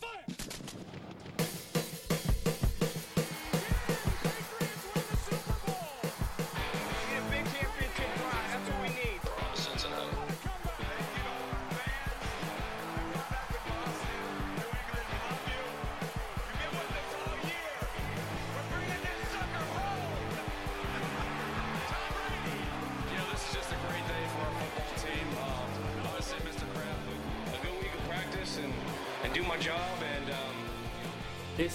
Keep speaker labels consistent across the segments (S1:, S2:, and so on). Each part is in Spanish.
S1: Fire!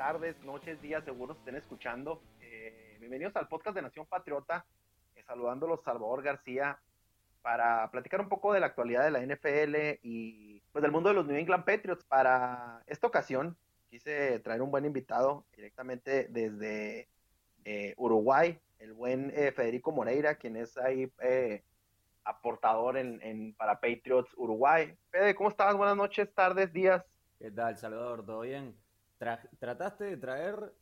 S2: Tardes, noches, días, seguro estén escuchando. Eh, bienvenidos al podcast de Nación Patriota, eh, saludándolos Salvador García para platicar un poco de la actualidad de la NFL y pues del mundo de los New England Patriots. Para esta ocasión quise traer un buen invitado directamente desde eh, Uruguay, el buen Federico Moreira, quien es ahí aportador en, en, para Patriots Uruguay. Fede, ¿cómo estás? Buenas noches, tardes, días.
S3: ¿Qué tal, Salvador? ¿Todo bien? Trataste de traer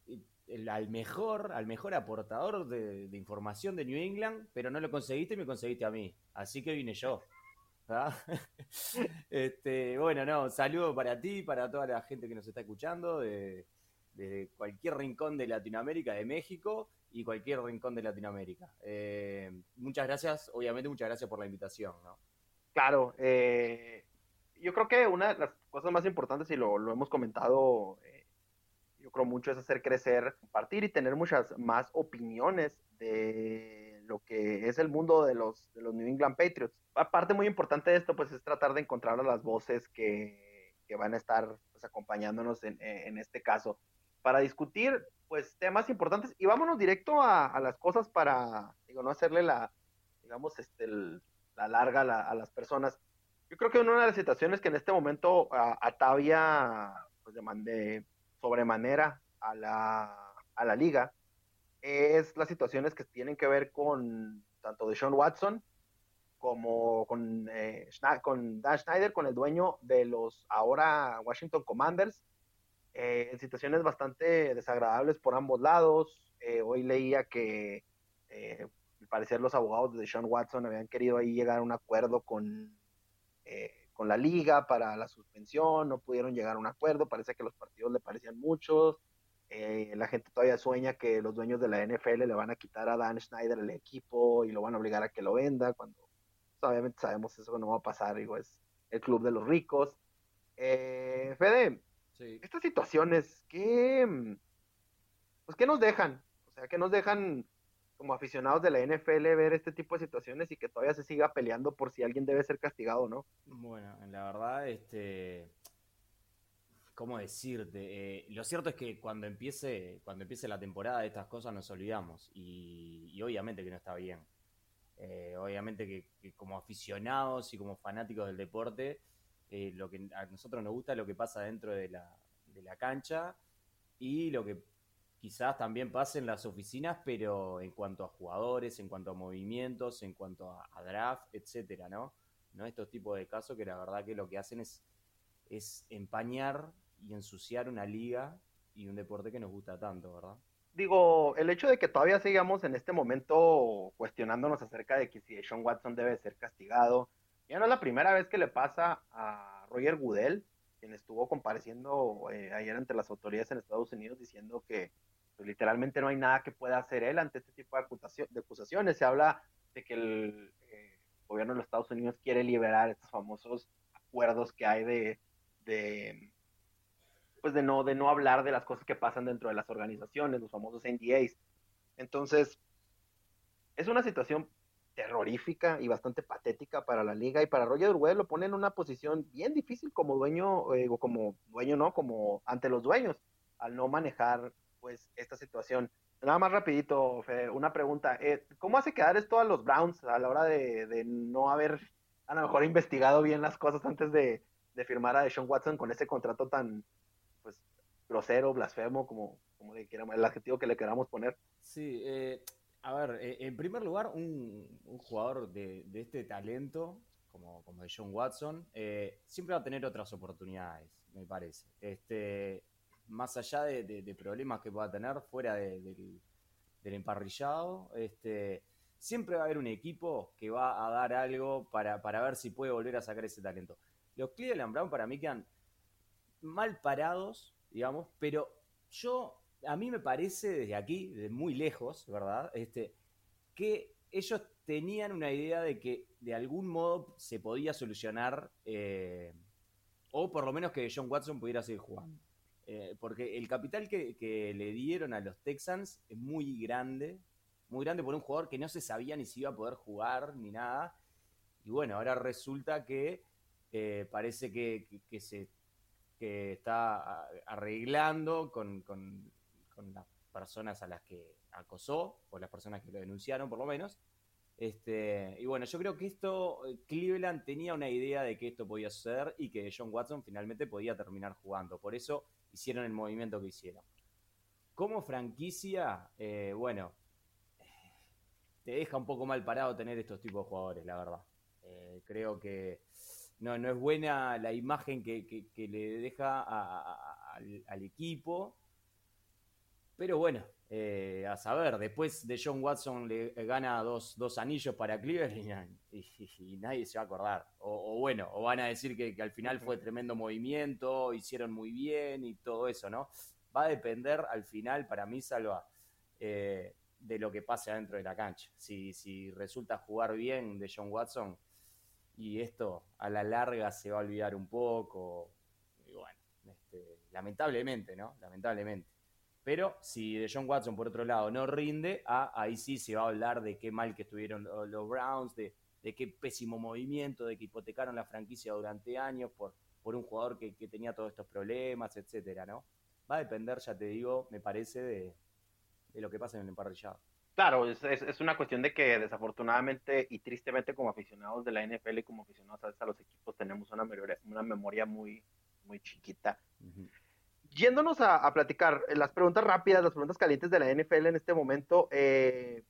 S3: al mejor, al mejor aportador de, información de New England, pero no lo conseguiste y me conseguiste a mí. Así que vine yo. este, bueno, no, saludo para ti, para toda la gente que nos está escuchando, de, cualquier rincón de Latinoamérica, de México y cualquier rincón de Latinoamérica. Eh, muchas gracias, obviamente muchas gracias por la invitación. ¿no?
S2: Claro, eh, yo creo que una de las cosas más importantes, y lo, hemos comentado, eh, yo creo mucho, es hacer crecer, compartir y tener muchas más opiniones de lo que es el mundo de los, de los New England Patriots. Aparte muy importante de esto, pues es tratar de encontrar a las voces que, que van a estar pues, acompañándonos en, en, este caso para discutir pues temas importantes y vámonos directo a, a las cosas para, digo, no hacerle la, digamos, este, la larga a las personas yo creo que una de las situaciones que en este momento atavia pues, de, sobremanera a la, a la liga es las situaciones que tienen que ver con tanto de Sean Watson como con, eh, con Dan Schneider, con el dueño de los ahora Washington Commanders, eh, en situaciones bastante desagradables por ambos lados. Eh, hoy leía que al parecer los abogados de Sean Watson habían querido ahí llegar a un acuerdo con eh, con la liga para la suspensión, no pudieron llegar a un acuerdo, parece que los partidos le parecían muchos, eh, la gente todavía sueña que los dueños de la NFL le van a quitar a Dan Schneider el equipo y lo van a obligar a que lo venda, cuando pues, obviamente sabemos eso no va a pasar, digo, es el club de los ricos. Eh, Fede, estas situaciones, ¿qué, pues, ¿qué nos dejan? O sea, ¿qué nos dejan como aficionados de la NFL ver este tipo de situaciones y que todavía se siga peleando por si alguien debe ser castigado o no.
S3: Bueno, la verdad, este, ¿cómo decirte? Eh, lo cierto es que cuando empiece, cuando empiece la temporada de estas cosas nos olvidamos y, obviamente que no está bien. Eh, obviamente que, como aficionados y como fanáticos del deporte, eh, lo que a nosotros nos gusta es lo que pasa dentro de la, de la cancha y lo que quizás también pase en las oficinas, pero en cuanto a jugadores, en cuanto a movimientos, en cuanto a, draft, etcétera, ¿no? ¿no? Estos tipos de casos que la verdad que lo que hacen es, es empañar y ensuciar una liga y un deporte que nos gusta tanto, ¿verdad?
S2: Digo, el hecho de que todavía sigamos en este momento cuestionándonos acerca de que si Sean Watson debe ser castigado, ya no es la primera vez que le pasa a Roger Goodell, quien estuvo compareciendo eh, ayer ante las autoridades en Estados Unidos diciendo que pues, literalmente no hay nada que pueda hacer él ante este tipo de, acusaciones. Se habla de que el eh, gobierno de los Estados Unidos quiere liberar estos famosos acuerdos que hay de, de, pues de no, de no hablar de las cosas que pasan dentro de las organizaciones, los famosos NDAs. Entonces, es una situación terrorífica y bastante patética para la liga y para Roger Goodell lo pone en una posición bien difícil como dueño, eh, o como dueño no, como ante los dueños, al no manejar pues esta situación. Nada más rapidito, una pregunta. Eh, ¿Cómo hace quedar esto a los Browns a la hora de, no haber a lo mejor investigado bien las cosas antes de, de firmar a Deshaun Watson con ese contrato tan pues grosero, blasfemo, como, como le queramos, el adjetivo que le queramos poner.
S3: Sí, eh, a ver, eh, en primer lugar, un, jugador de, de, este talento, como, como de John Watson, eh, siempre va a tener otras oportunidades, me parece. Este, más allá de, de, problemas que pueda tener fuera del, del emparrillado, este, siempre va a haber un equipo que va a dar algo para, para ver si puede volver a sacar ese talento. Los Cleveland Brown para mí quedan mal parados, digamos, pero yo, a mí me parece desde aquí, de muy lejos, ¿verdad? Este, que ellos tenían una idea de que de algún modo se podía solucionar, eh, o por lo menos que John Watson pudiera seguir jugando. Eh, porque el capital que, le dieron a los Texans es muy grande, muy grande por un jugador que no se sabía ni si iba a poder jugar ni nada. Y bueno, ahora resulta que eh, parece que, se que está arreglando con, con, con, las personas a las que acosó, o las personas que lo denunciaron por lo menos. Este, y bueno, yo creo que esto, eh, Cleveland tenía una idea de que esto podía suceder y que John Watson finalmente podía terminar jugando. Por eso hicieron el movimiento que hicieron. Como franquicia, eh, bueno, te deja un poco mal parado tener estos tipos de jugadores, la verdad. Eh, creo que no, no, es buena la imagen que, le deja a, al, equipo. Pero bueno, eh, a saber, después de John Watson le gana dos, dos anillos para Cleveland y, y, y, nadie se va a acordar. O, o bueno, o van a decir que, que, al final fue tremendo movimiento, hicieron muy bien y todo eso, ¿no? Va a depender al final, para mí, Salva, eh, de lo que pase adentro de la cancha. Si, si resulta jugar bien de John Watson, y esto a la larga se va a olvidar un poco. Y bueno, este, lamentablemente, ¿no? Lamentablemente. Pero si de John Watson, por otro lado, no rinde, ah, ahí sí se va a hablar de qué mal que estuvieron los Browns, de, de qué pésimo movimiento, de que hipotecaron la franquicia durante años por, por un jugador que, que tenía todos estos problemas, etcétera, ¿no? Va a depender, ya te digo, me parece, de, de lo que pasa en el emparrillado.
S2: Claro, es, es, es, una cuestión de que desafortunadamente y tristemente como aficionados de la NFL y como aficionados a, a los equipos tenemos una memoria, una memoria muy, muy chiquita. Uh -huh. Yéndonos a, a, platicar las preguntas rápidas, las preguntas calientes de la NFL en este momento, eh,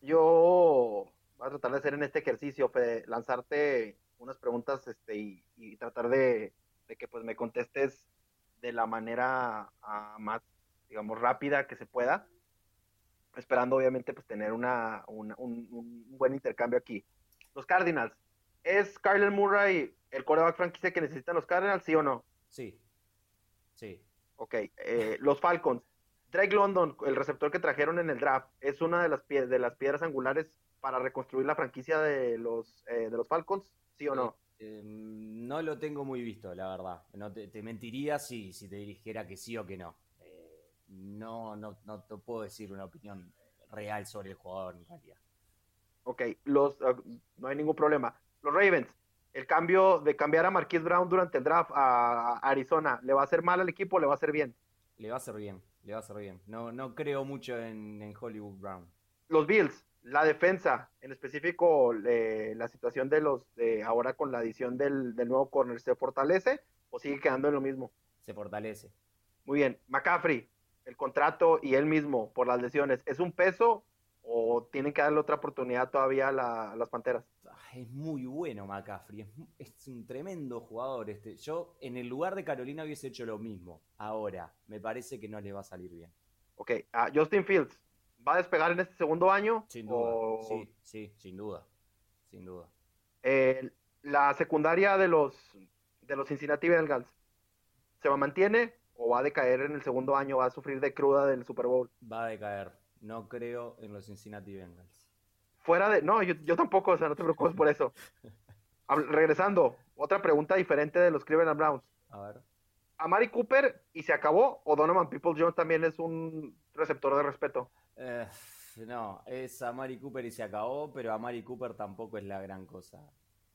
S2: yo voy a tratar de hacer en este ejercicio, lanzarte unas preguntas este, y, tratar de, que pues me contestes de la manera uh, más, digamos, rápida que se pueda esperando obviamente pues tener una, una un, un, buen intercambio aquí. Los Cardinals, ¿es Kyler Murray el coreback franquicia que necesitan los Cardinals, sí o no?
S3: Sí, sí.
S2: Ok, eh, los Falcons, Drake London, el receptor que trajeron en el draft, ¿es una de las, pie de las piedras angulares para reconstruir la franquicia de los, eh, de los Falcons, sí o no?
S3: Eh, no lo tengo muy visto, la verdad. No te, te mentiría si, si te dijera que sí o que no no, no, no te puedo decir una opinión real sobre el jugador en realidad.
S2: Ok, los, uh, no hay ningún problema. Los Ravens, el cambio de cambiar a Marquise Brown durante el draft a Arizona, ¿le va a hacer mal al equipo o le va a hacer bien?
S3: Le va a hacer bien, le va a hacer bien. No, no creo mucho en, en Hollywood Brown.
S2: Los Bills, la defensa, en específico eh, la situación de los de ahora con la adición del, del nuevo corner, ¿se fortalece o sigue quedando en lo mismo?
S3: Se fortalece.
S2: Muy bien. McCaffrey, el contrato y él mismo por las lesiones, ¿es un peso o tienen que darle otra oportunidad todavía a, la, a las Panteras?
S3: Es muy bueno McCaffrey, es, es, un tremendo jugador. Este. Yo en el lugar de Carolina hubiese hecho lo mismo. Ahora, me parece que no le va a salir bien.
S2: Ok, uh, Justin Fields, ¿va a despegar en este segundo año?
S3: Sin duda, o... sí, sí, sin duda, sin duda.
S2: Eh, la secundaria de los, de los Cincinnati Bengals, ¿se mantiene o va a decaer en el segundo año, va a sufrir de cruda del Super Bowl?
S3: Va a decaer. No creo en los Cincinnati Bengals.
S2: Fuera de. No, yo, yo tampoco, o sea, no te preocupes por eso. Regresando, otra pregunta diferente de los Cleveland Browns.
S3: A ver.
S2: ¿A Mari Cooper y se acabó? ¿O Donovan People Jones también es un receptor de respeto?
S3: Eh, no, es a Mari Cooper y se acabó, pero a Mari Cooper tampoco es la gran cosa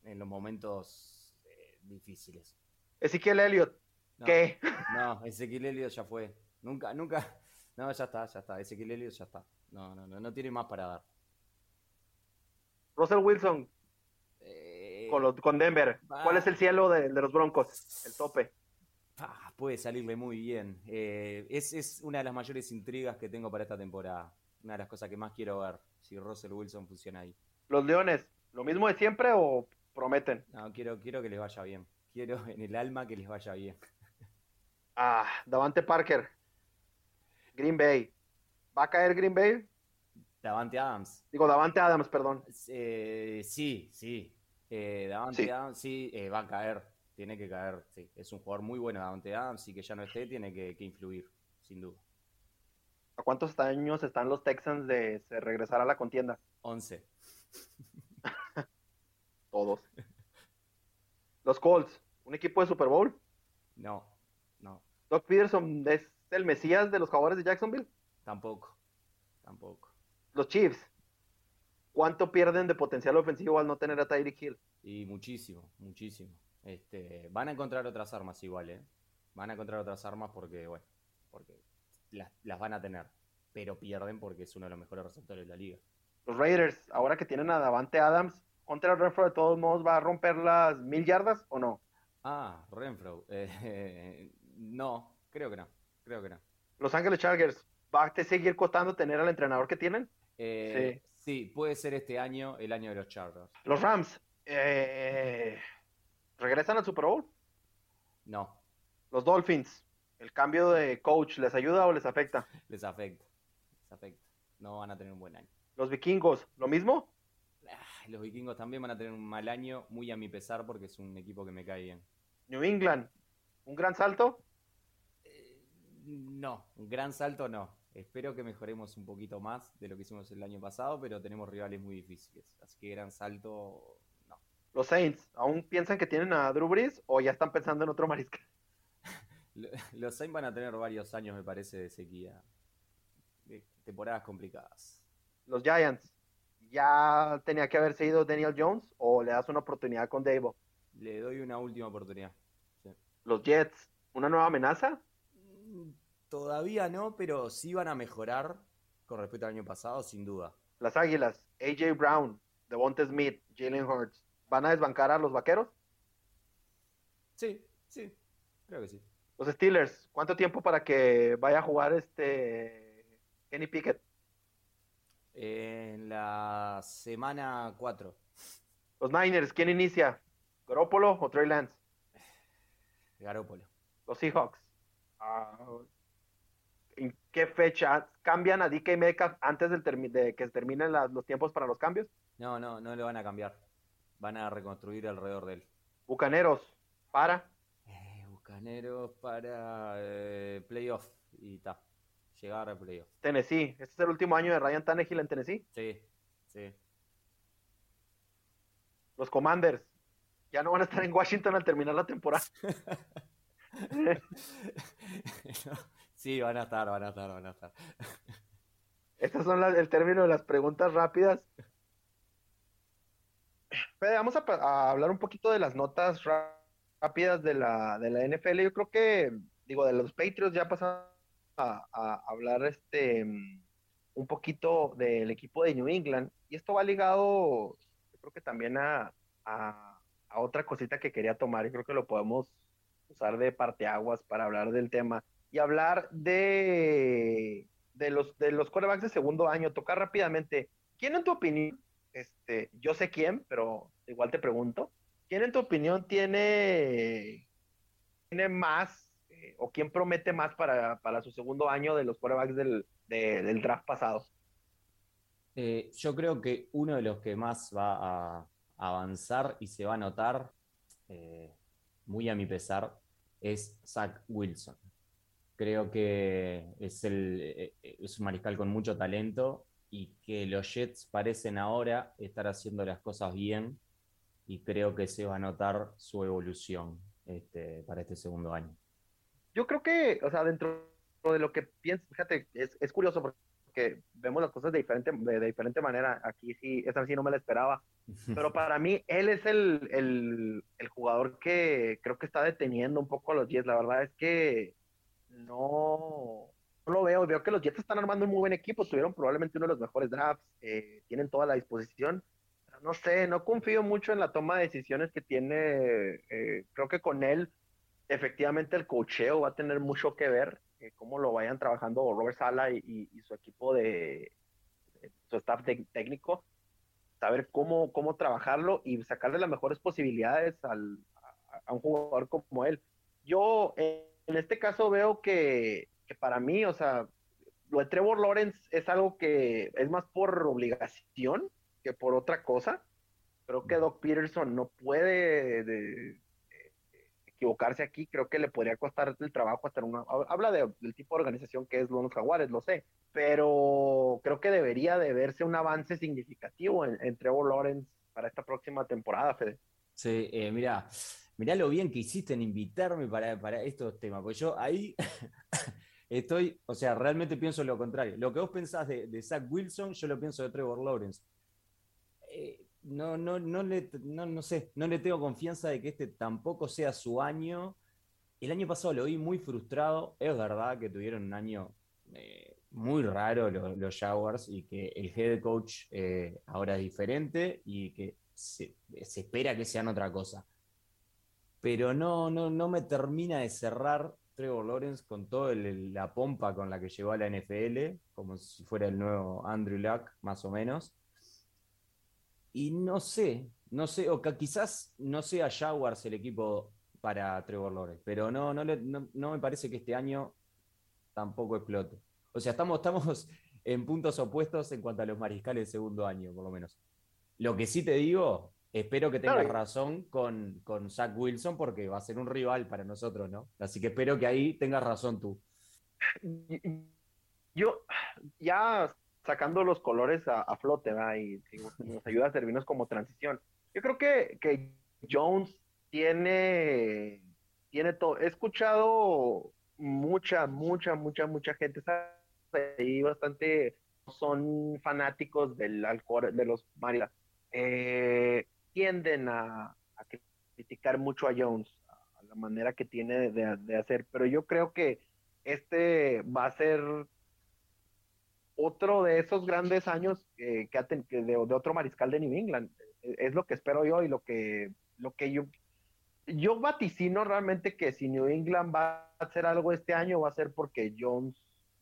S3: en los momentos eh, difíciles.
S2: Ezequiel Elliott,
S3: no,
S2: ¿Qué?
S3: No, Ezequiel Elliott ya fue. Nunca, nunca. No, ya está, ya está. Ezequiel Elliott ya está. No, no, no, no tiene más para dar.
S2: Russell Wilson.
S3: Eh,
S2: con, Denver. ¿Cuál es el cielo de, los Broncos? El tope.
S3: puede salirle muy bien. Eh, es, es, una de las mayores intrigas que tengo para esta temporada. Una de las cosas que más quiero ver, si Russell Wilson funciona ahí.
S2: Los Leones, ¿lo mismo de siempre o prometen?
S3: No, quiero, quiero que les vaya bien. Quiero en el alma que les vaya bien.
S2: Ah, Davante Parker. Green Bay. ¿Va a caer Green Bay?
S3: Davante Adams.
S2: Digo, Davante Adams, perdón.
S3: Eh, sí, sí. Eh, Davante Adams sí eh, va a caer. Tiene que caer, sí. Es un jugador muy bueno, Davante Adams, y que ya no esté, tiene que, influir, sin duda.
S2: ¿A cuántos años están los Texans de regresar a la contienda?
S3: 11.
S2: Todos. Los Colts, ¿un equipo de Super Bowl?
S3: No, no.
S2: ¿Doc Peterson es el Mesías de los jugadores de Jacksonville?
S3: Tampoco, tampoco.
S2: Los Chiefs, ¿cuánto pierden de potencial ofensivo al no tener a Tyreek Hill?
S3: Y muchísimo, muchísimo. Este, van a encontrar otras armas igual, ¿eh? Van a encontrar otras armas porque, bueno, porque las, las van a tener, pero pierden porque es uno de los mejores receptores de la liga.
S2: Los Raiders, ahora que tienen a Davante Adams, contra Renfro de todos modos va a romper las mil yardas o no?
S3: Ah, Renfro. Eh, no, creo que no. Creo que no.
S2: Los Ángeles Chargers, ¿va a seguir costando tener al entrenador que tienen?
S3: Eh, sí. puede ser este año el año de los Chargers.
S2: Los Rams, eh, ¿regresan al Super Bowl?
S3: No.
S2: Los Dolphins, ¿el cambio de coach les ayuda o les afecta?
S3: Les afecta. Les afecta. No van a tener un buen año.
S2: Los vikingos, ¿lo mismo?
S3: los vikingos también van a tener un mal año, muy a mi pesar, porque es un equipo que me cae bien.
S2: New England, ¿un gran salto?
S3: Eh, no, un gran salto no. Espero que mejoremos un poquito más de lo que hicimos el año pasado, pero tenemos rivales muy difíciles. Así que gran salto, no.
S2: Los Saints, ¿aún piensan que tienen a Drew Brees o ya están pensando en otro mariscal?
S3: los Saints van a tener varios años, me parece, de sequía. De temporadas complicadas.
S2: Los Giants, ya tenía que haberse ido Daniel Jones o le das una oportunidad con Davo?
S3: Le doy una última oportunidad.
S2: Los Jets, ¿una nueva amenaza?
S3: Todavía no, pero sí van a mejorar con respecto al año pasado, sin duda.
S2: Las Águilas, AJ Brown, Devonta Smith, Jalen Hurts, ¿van a desbancar a los vaqueros?
S3: Sí, sí, creo que sí.
S2: Los Steelers, ¿cuánto tiempo para que vaya a jugar este Kenny Pickett?
S3: En la semana 4.
S2: Los Niners, ¿quién inicia? ¿Garópolo o Trey Lance?
S3: Garópolo.
S2: Los Seahawks. Ah, ¿En qué fecha cambian a DK Metcalf antes de que se terminen los tiempos para los cambios?
S3: No, no, no le van a cambiar. Van a reconstruir alrededor de él.
S2: Bucaneros, ¿para?
S3: Eh, bucaneros para eh, playoff y ta llegar a playoff.
S2: Tennessee, ¿este es el último año de Ryan Tannehill en Tennessee?
S3: Sí, sí.
S2: Los Commanders, ya no van a estar en Washington al terminar la temporada.
S3: sí, van a estar, van a estar, van a estar.
S2: Estas son el término de las preguntas rápidas. vamos a, hablar un poquito de las notas rápidas de la, de la NFL. Yo creo que, digo, de los Patriots ya pasaron a, hablar este un poquito del equipo de New England y esto va ligado yo creo que también a, a, otra cosita que quería tomar y creo que lo podemos usar de parteaguas para hablar del tema y hablar de, de los de los quarterbacks de segundo año tocar rápidamente quién en tu opinión este yo sé quién pero igual te pregunto quién en tu opinión tiene tiene más o quién promete más para, su segundo año de los quarterbacks del, del draft pasado?
S3: Eh, yo creo que uno de los que más va a avanzar y se va a notar, eh, muy a mi pesar, es Zach Wilson. Creo que es, el, eh, es un mariscal con mucho talento y que los Jets parecen ahora estar haciendo las cosas bien y creo que se va a notar su evolución este, para este segundo año
S2: yo creo que, o sea, dentro de lo que piensas, fíjate, es, es curioso porque vemos las cosas de diferente, de, diferente manera. Aquí sí, esa sí no me la esperaba. Pero para mí, él es el, el, el, jugador que creo que está deteniendo un poco a los Jets. La verdad es que no, no lo veo. Veo que los Jets están armando un muy buen equipo. Tuvieron probablemente uno de los mejores drafts. Eh, tienen toda la disposición. no sé, no confío mucho en la toma de decisiones que tiene. Eh, creo que con él, efectivamente, el cocheo va a tener mucho que ver, eh, cómo lo vayan trabajando Robert Sala y, su equipo de, su staff técnico, saber cómo, cómo trabajarlo y sacarle las mejores posibilidades al, a, un jugador como él. Yo, en este caso, veo que, que para mí, o sea, lo de Trevor Lawrence es algo que es más por obligación que por otra cosa. Creo que Doc Peterson no puede equivocarse aquí. Creo que le podría costar el trabajo hasta una. Habla del tipo de organización que es los Jaguares, lo sé. Pero creo que debería de verse un avance significativo en, Trevor Lawrence para esta próxima temporada, Fede.
S3: Sí, eh, mira, mirá lo bien que hiciste en invitarme para, para estos temas, porque yo ahí estoy, o sea, realmente pienso lo contrario. Lo que vos pensás de, Zach Wilson, yo lo pienso de Trevor Lawrence. Eh, no, no, no, le, no, sé, no le tengo confianza de que este tampoco sea su año. El año pasado lo vi muy frustrado. Es verdad que tuvieron un año eh, muy raro los, Jaguars y que el head coach eh, ahora es diferente y que se, espera que sean otra cosa. Pero no, no, no me termina de cerrar Trevor Lawrence con toda la pompa con la que llegó a la NFL, como si fuera el nuevo Andrew Luck, más o menos. Y no sé, no sé, o quizás no sea Jaguars el equipo para Trevor Lawrence, pero no, no, no, me parece que este año tampoco explote. O sea, estamos, estamos en puntos opuestos en cuanto a los mariscales de segundo año, por lo menos. Lo que sí te digo, espero que tengas razón con, con Zach Wilson, porque va a ser un rival para nosotros, ¿no? Así que espero que ahí tengas razón tú.
S2: Yo ya sacando los colores a, flote, ¿verdad? Y, nos ayuda a servirnos como transición. Yo creo que, que Jones tiene, tiene todo. He escuchado mucha, mucha, mucha, mucha gente ahí bastante son fanáticos del alcohol, de los Marila. Eh, tienden a, criticar mucho a Jones, a la manera que tiene de, hacer, pero yo creo que este va a ser otro de esos grandes años que, de, otro mariscal de New England. Es lo que espero yo y lo que, lo que yo, yo vaticino realmente que si New England va a hacer algo este año va a ser porque Jones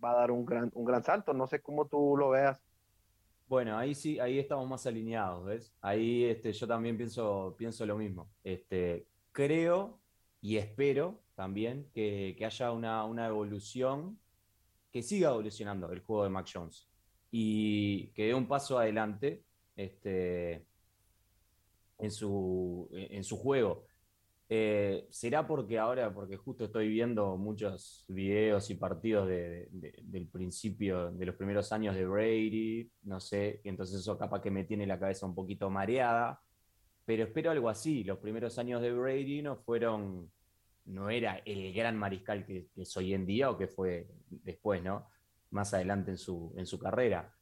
S2: va a dar un gran, un gran salto. No sé cómo tú lo veas.
S3: Bueno, ahí sí, ahí estamos más alineados, ¿ves? Ahí este, yo también pienso, pienso lo mismo. Este, creo y espero también que, haya una, una evolución que siga evolucionando el juego de Mac Jones y que dé un paso adelante este, en, su, en su juego. Eh, ¿Será porque ahora, porque justo estoy viendo muchos videos y partidos del principio, de los primeros años de Brady, no sé, y entonces eso capaz que me tiene la cabeza un poquito mareada, pero espero algo así. Los primeros años de Brady no fueron no era el gran mariscal que, es hoy en día o que fue después, ¿no? Más adelante en su, en su carrera.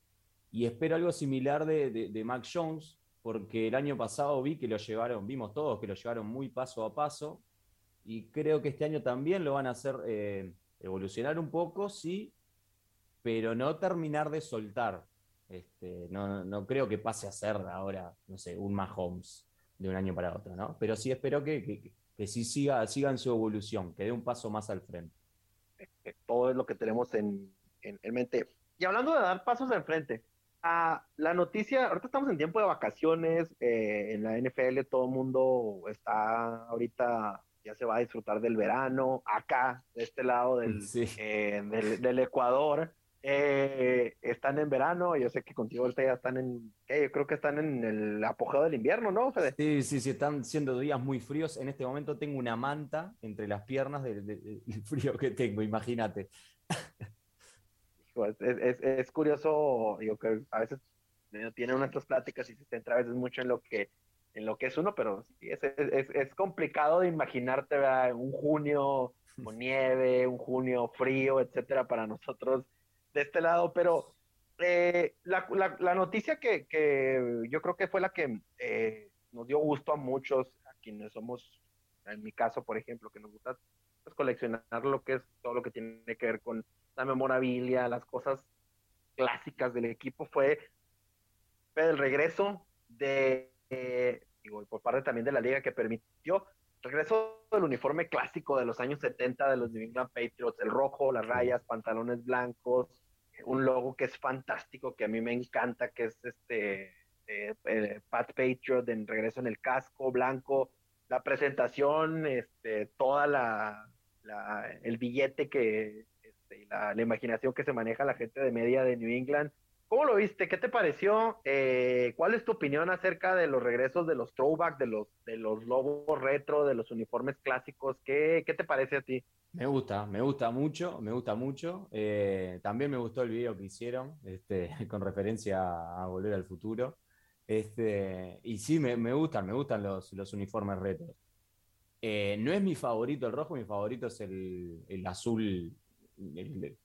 S3: Y espero algo similar de, de, Mac Jones, porque el año pasado vi que lo llevaron, vimos todos que lo llevaron muy paso a paso, y creo que este año también lo van a hacer eh, evolucionar un poco, sí, pero no terminar de soltar. Este, no, no, creo que pase a ser ahora, no sé, un Mahomes de un año para otro, ¿no? Pero sí espero que, que sí siga, siga en su evolución, que dé un paso más al frente.
S2: Eh, todo es lo que tenemos en, mente. Y hablando de dar pasos al frente, a la noticia, ahorita estamos en tiempo de vacaciones, eh, en la NFL todo el mundo está ahorita, ya se va a disfrutar del verano, acá, de este lado del, eh, del Ecuador. Eh, están en verano, yo sé que contigo ahorita ya están en, yo creo que están en el apogeo del invierno, ¿no, Fede?
S3: Sí, sí, sí, están siendo días muy fríos. En este momento tengo una manta entre las piernas del, frío que tengo, imagínate.
S2: Es, es, curioso, yo que a veces tiene nuestras pláticas y se centra a veces mucho en lo que en lo que es uno, pero sí, es, es, complicado de imaginarte un junio con nieve, un junio frío, etcétera, para nosotros de este lado, pero eh, la, la, noticia que, que, yo creo que fue la que eh, nos dio gusto a muchos, a quienes somos, en mi caso, por ejemplo, que nos gusta pues, coleccionar lo que es todo lo que tiene que ver con la memorabilia, las cosas clásicas del equipo, fue el regreso de, eh, por parte también de la liga que permitió regreso del uniforme clásico de los años 70 de los New England Patriots, el rojo, las rayas, pantalones blancos, un logo que es fantástico, que a mí me encanta, que es este eh, Pat Patriot en regreso en el casco blanco, la presentación, este, toda la, el billete que, este, la, imaginación que se maneja la gente de media de New England. ¿Cómo lo viste? ¿Qué te pareció? Eh, ¿Cuál es tu opinión acerca de los regresos de los throwback, de los, de los logos retro, de los uniformes clásicos? ¿Qué, qué te parece a ti?
S3: Me gusta, me gusta mucho, me gusta mucho. Eh, también me gustó el video que hicieron este, con referencia a Volver al Futuro. Este, y sí, me, me gustan, me gustan los, los uniformes retro. Eh, no es mi favorito el rojo, mi favorito es el, el azul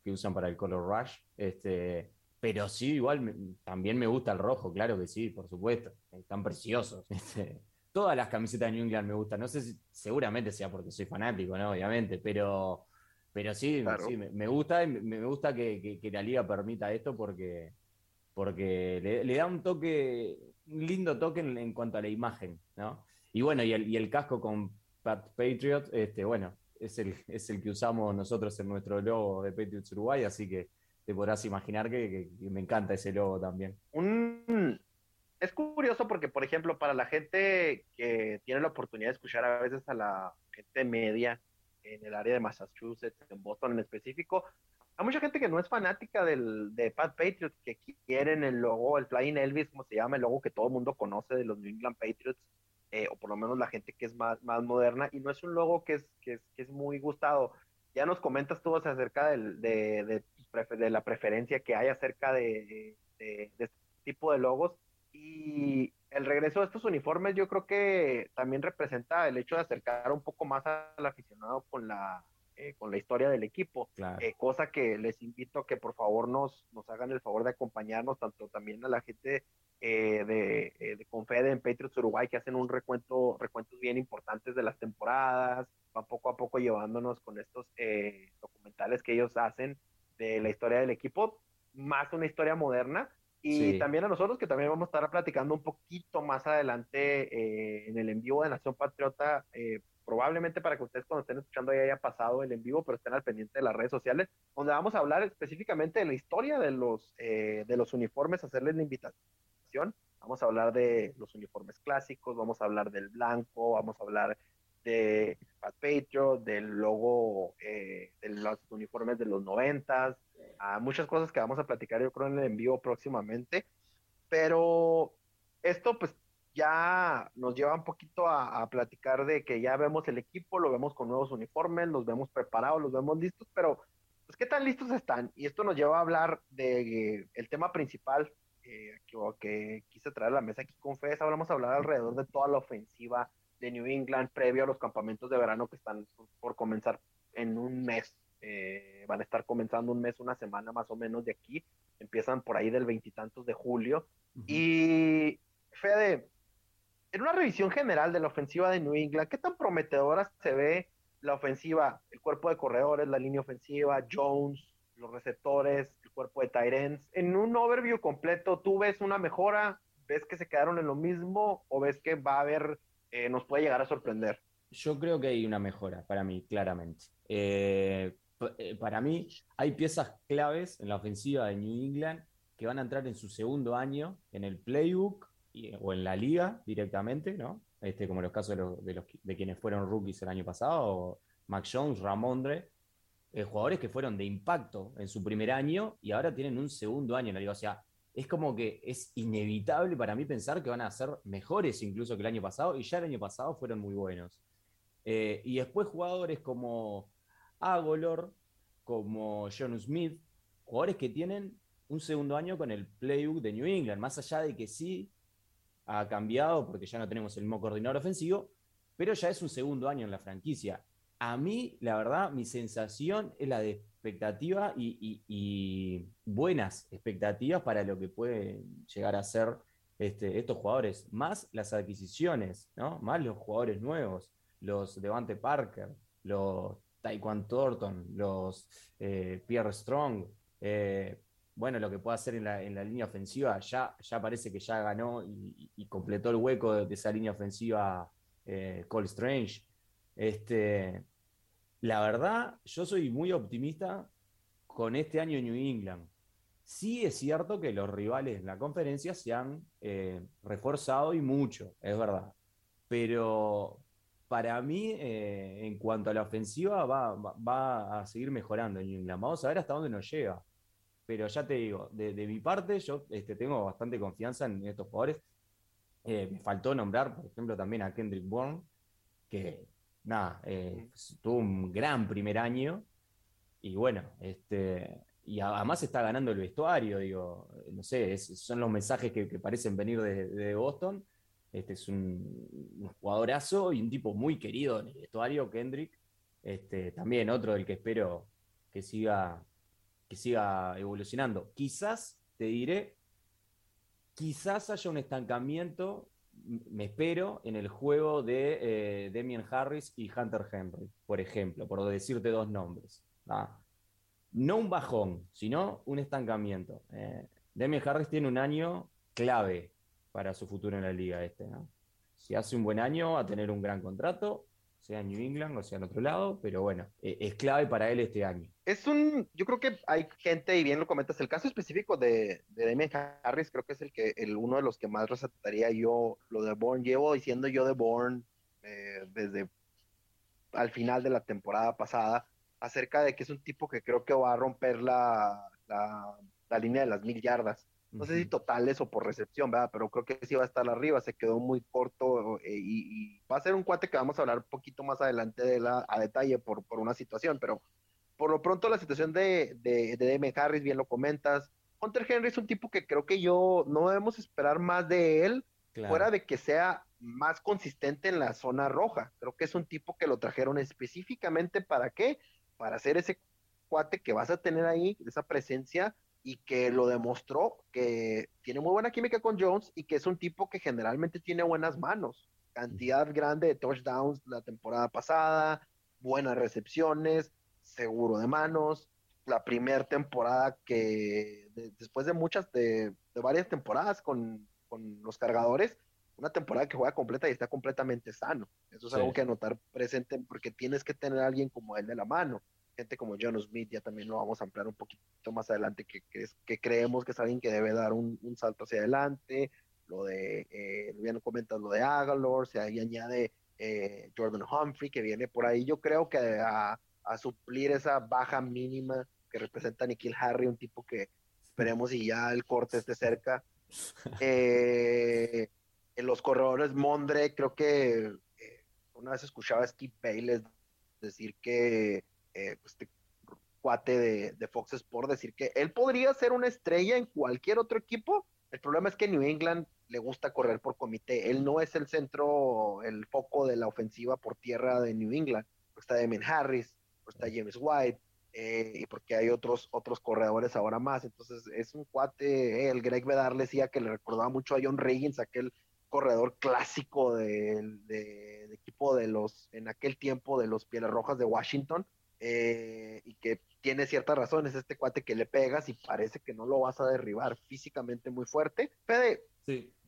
S3: que usan para el color rush. Este, pero sí, igual también me gusta el rojo, claro que sí, por supuesto. Están preciosos. Este, todas las camisetas de New England me gustan. No sé si seguramente sea porque soy fanático, ¿no? Obviamente, pero, pero sí, sí me, gusta y me, gusta que, que, la liga permita esto porque, porque le, le da un toque un lindo toque en, cuanto a la imagen, ¿no? Y bueno, y el, y el casco con Pat Patriot, este, bueno, es el, es el que usamos nosotros en nuestro logo de Patriots Uruguay, así que te podrás imaginar que, me encanta ese logo también.
S2: Es curioso porque, por ejemplo, para la gente que tiene la oportunidad de escuchar a veces a la gente media en el área de Massachusetts, en Boston en específico, hay mucha gente que no es fanática del, de Pat Patriot, que quieren el logo, el Flying Elvis, como se llama, el logo que todo el mundo conoce de los New England Patriots, eh, o por lo menos la gente que es más, más moderna, y no es un logo que es, que es, que es muy gustado. Ya nos comentas tú acerca del, de, de, de, la preferencia que hay acerca de, de, este tipo de logos, y el regreso de estos uniformes yo creo que también representa el hecho de acercar un poco más al aficionado con la eh, con la historia del equipo, eh, cosa que les invito a que por favor nos, nos hagan el favor de acompañarnos, tanto también a la gente eh, de, de Confede en Patriots Uruguay, que hacen un recuento, recuentos bien importantes de las temporadas, van poco a poco llevándonos con estos documentales que ellos hacen de la historia del equipo, más una historia moderna, y también a nosotros, que también vamos a estar platicando un poquito más adelante en el envío de Nación Patriota, probablemente para que ustedes cuando estén escuchando ya haya pasado el en vivo, pero estén al pendiente de las redes sociales, donde vamos a hablar específicamente de la historia de los, eh, de los uniformes, hacerles la invitación. Vamos a hablar de los uniformes clásicos, vamos a hablar del blanco, vamos a hablar de Pat Patriot, del logo eh, de los uniformes de los noventas, a muchas cosas que vamos a platicar yo creo en el en vivo próximamente, pero esto pues ya nos lleva un poquito a, platicar de que ya vemos el equipo, lo vemos con nuevos uniformes, los vemos preparados, los vemos listos, pero pues qué tan listos están. Y esto nos lleva a hablar de el tema principal eh, que, quise traer a la mesa aquí con Fez. Hablamos a hablar alrededor de toda la ofensiva de New England previo a los campamentos de verano que están por comenzar en un mes. Eh, van a estar comenzando un mes, una semana más o menos de aquí. Empiezan por ahí del veintitantos de julio. Y Fede, en una revisión general de la ofensiva de New England, ¿qué tan prometedora se ve la ofensiva, el cuerpo de corredores, la línea ofensiva, Jones, los receptores, el cuerpo de Tyrants? En un overview completo, ¿tú ves una mejora? ¿Ves que se quedaron en lo mismo o ves que va a haber, eh, nos puede llegar a sorprender?
S3: Yo creo que hay una mejora para mí, claramente. Eh, eh, para mí hay piezas claves en la ofensiva de New England que van a entrar en su segundo año en el playbook o en la liga directamente, ¿no? Este, como los casos de, los, de, quienes fueron rookies el año pasado, Mac Jones, Ramondre, eh, jugadores que fueron de impacto en su primer año y ahora tienen un segundo año en la liga. O sea, es como que es inevitable para mí pensar que van a ser mejores incluso que el año pasado, y ya el año pasado fueron muy buenos. Eh, y después jugadores como Agolor, como John Smith, jugadores que tienen un segundo año con el playbook de New England, más allá de que sí ha cambiado porque ya no tenemos el mismo coordinador ofensivo, pero ya es un segundo año en la franquicia. A mí, la verdad, mi sensación es la de expectativa y, buenas expectativas para lo que pueden llegar a ser este, estos jugadores, más las adquisiciones, ¿no? más los jugadores nuevos, los Devante Parker, los Taekwondo Thornton, los eh, Pierre Strong. Eh, bueno, lo que puede hacer en la, línea ofensiva, ya, ya parece que ya ganó y, completó el hueco de, esa línea ofensiva eh, Cole Strange. Este, la verdad, yo soy muy optimista con este año New England. Sí es cierto que los rivales en la conferencia se han eh, reforzado y mucho, es verdad. Pero para mí, eh, en cuanto a la ofensiva, va, va, a seguir mejorando New England. Vamos a ver hasta dónde nos llega. Pero ya te digo, de, mi parte, yo este, tengo bastante confianza en estos jugadores. Eh, me faltó nombrar, por ejemplo, también a Kendrick Bourne, que nada, eh, tuvo un gran primer año. Y bueno, este, y además está ganando el vestuario, digo, no sé, son los mensajes que, parecen venir de, Boston. Este es un, jugadorazo y un tipo muy querido en el vestuario, Kendrick. Este, también otro del que espero que siga que siga evolucionando. Quizás, te diré, quizás haya un estancamiento, me espero, en el juego de eh, Demian Harris y Hunter Henry, por ejemplo, por decirte dos nombres. No un bajón, sino un estancamiento. Eh, Demian Harris tiene un año clave para su futuro en la liga este. Si hace un buen año, va a tener un gran contrato sea en New England o sea en otro lado, pero bueno, e, es clave para él este año.
S2: Es un, yo creo que hay gente, y bien lo comentas, el caso específico de, de Damian Harris, creo que es el que, el, uno de los que más resaltaría yo, lo de Bourne, llevo diciendo yo de Bourne eh, desde al final de la temporada pasada, acerca de que es un tipo que creo que va a romper la, la, la línea de las mil yardas no sé si totales o por recepción, ¿verdad? Pero creo que sí va a estar arriba, se quedó muy corto eh, y, va a ser un cuate que vamos a hablar un poquito más adelante de la, a detalle por, por una situación, pero por lo pronto la situación de, de, de Harris, bien lo comentas. Hunter Henry es un tipo que creo que yo no debemos esperar más de él, fuera de que sea más consistente en la zona roja. Creo que es un tipo que lo trajeron específicamente para qué? Para hacer ese cuate que vas a tener ahí, esa presencia y que lo demostró que tiene muy buena química con Jones y que es un tipo que generalmente tiene buenas manos. Cantidad grande de touchdowns la temporada pasada, buenas recepciones, seguro de manos. La primera temporada que, después de muchas, de, varias temporadas con, los cargadores, una temporada que juega completa y está completamente sano. Eso es algo que anotar presente porque tienes que tener a alguien como él de la mano gente como John Smith, ya también lo vamos a ampliar un poquito más adelante, que, que, creemos que es alguien que debe dar un, salto hacia adelante. Lo de, eh, bien comentas, lo de Agalor, se ahí añade eh, Jordan Humphrey, que viene por ahí, yo creo que a, suplir esa baja mínima que representa Nikhil Harry, un tipo que esperemos y ya el corte esté cerca. Eh, en los corredores Mondre, creo que eh, una vez escuchaba a Skip Bayless decir que eh, este cuate de, de, Fox Sport decir que él podría ser una estrella en cualquier otro equipo. El problema es que New England le gusta correr por comité. Él no es el centro, el foco de la ofensiva por tierra de New England. Está Damien Harris, está James White, eh, y porque hay otros, otros corredores ahora más. Entonces es un cuate, eh, el Greg Vedar le decía que le recordaba mucho a John Riggins, aquel corredor clásico del de, equipo de los, en aquel tiempo de los Pieles Rojas de Washington. Eh, y que tiene ciertas razones, este cuate que le pegas y parece que no lo vas a derribar físicamente muy fuerte. Fede,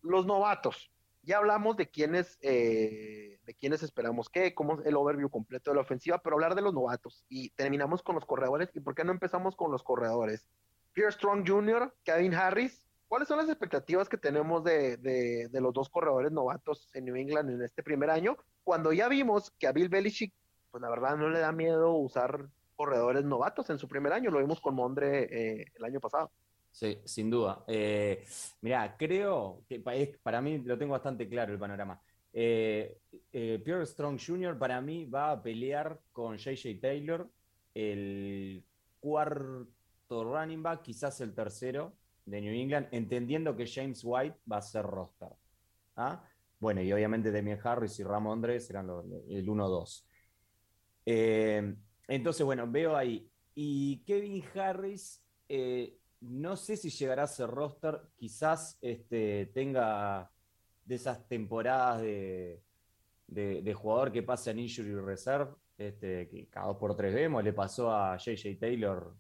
S2: los novatos, ya hablamos de quiénes, eh, de quiénes esperamos qué, cómo es el overview completo de la ofensiva, pero hablar de los novatos y terminamos con los corredores. ¿Y por qué no empezamos con los corredores? Pierre Strong Jr., Kevin Harris, ¿cuáles son las expectativas que tenemos de, de, de, los dos corredores novatos en New England en este primer año? Cuando ya vimos que a Bill Belichick pues la verdad no le da miedo usar corredores novatos en su primer año. Lo vimos con Mondre eh, el año pasado.
S3: Sí, sin duda. Eh, mira, creo que para mí lo tengo bastante claro el panorama. Eh, Pierre Strong Jr. para mí va a pelear con JJ Taylor, el cuarto running back, quizás el tercero de New England, entendiendo que James White va a ser roster. ¿ah? Bueno, y obviamente Demian Harris y Ramondre serán el 1-2. Eh, entonces, bueno, veo ahí. Y Kevin Harris, eh, no sé si llegará a ser roster, quizás este, tenga de esas temporadas de, jugador que pasa en Injury Reserve, este, que cada dos por tres vemos, le pasó a JJ Taylor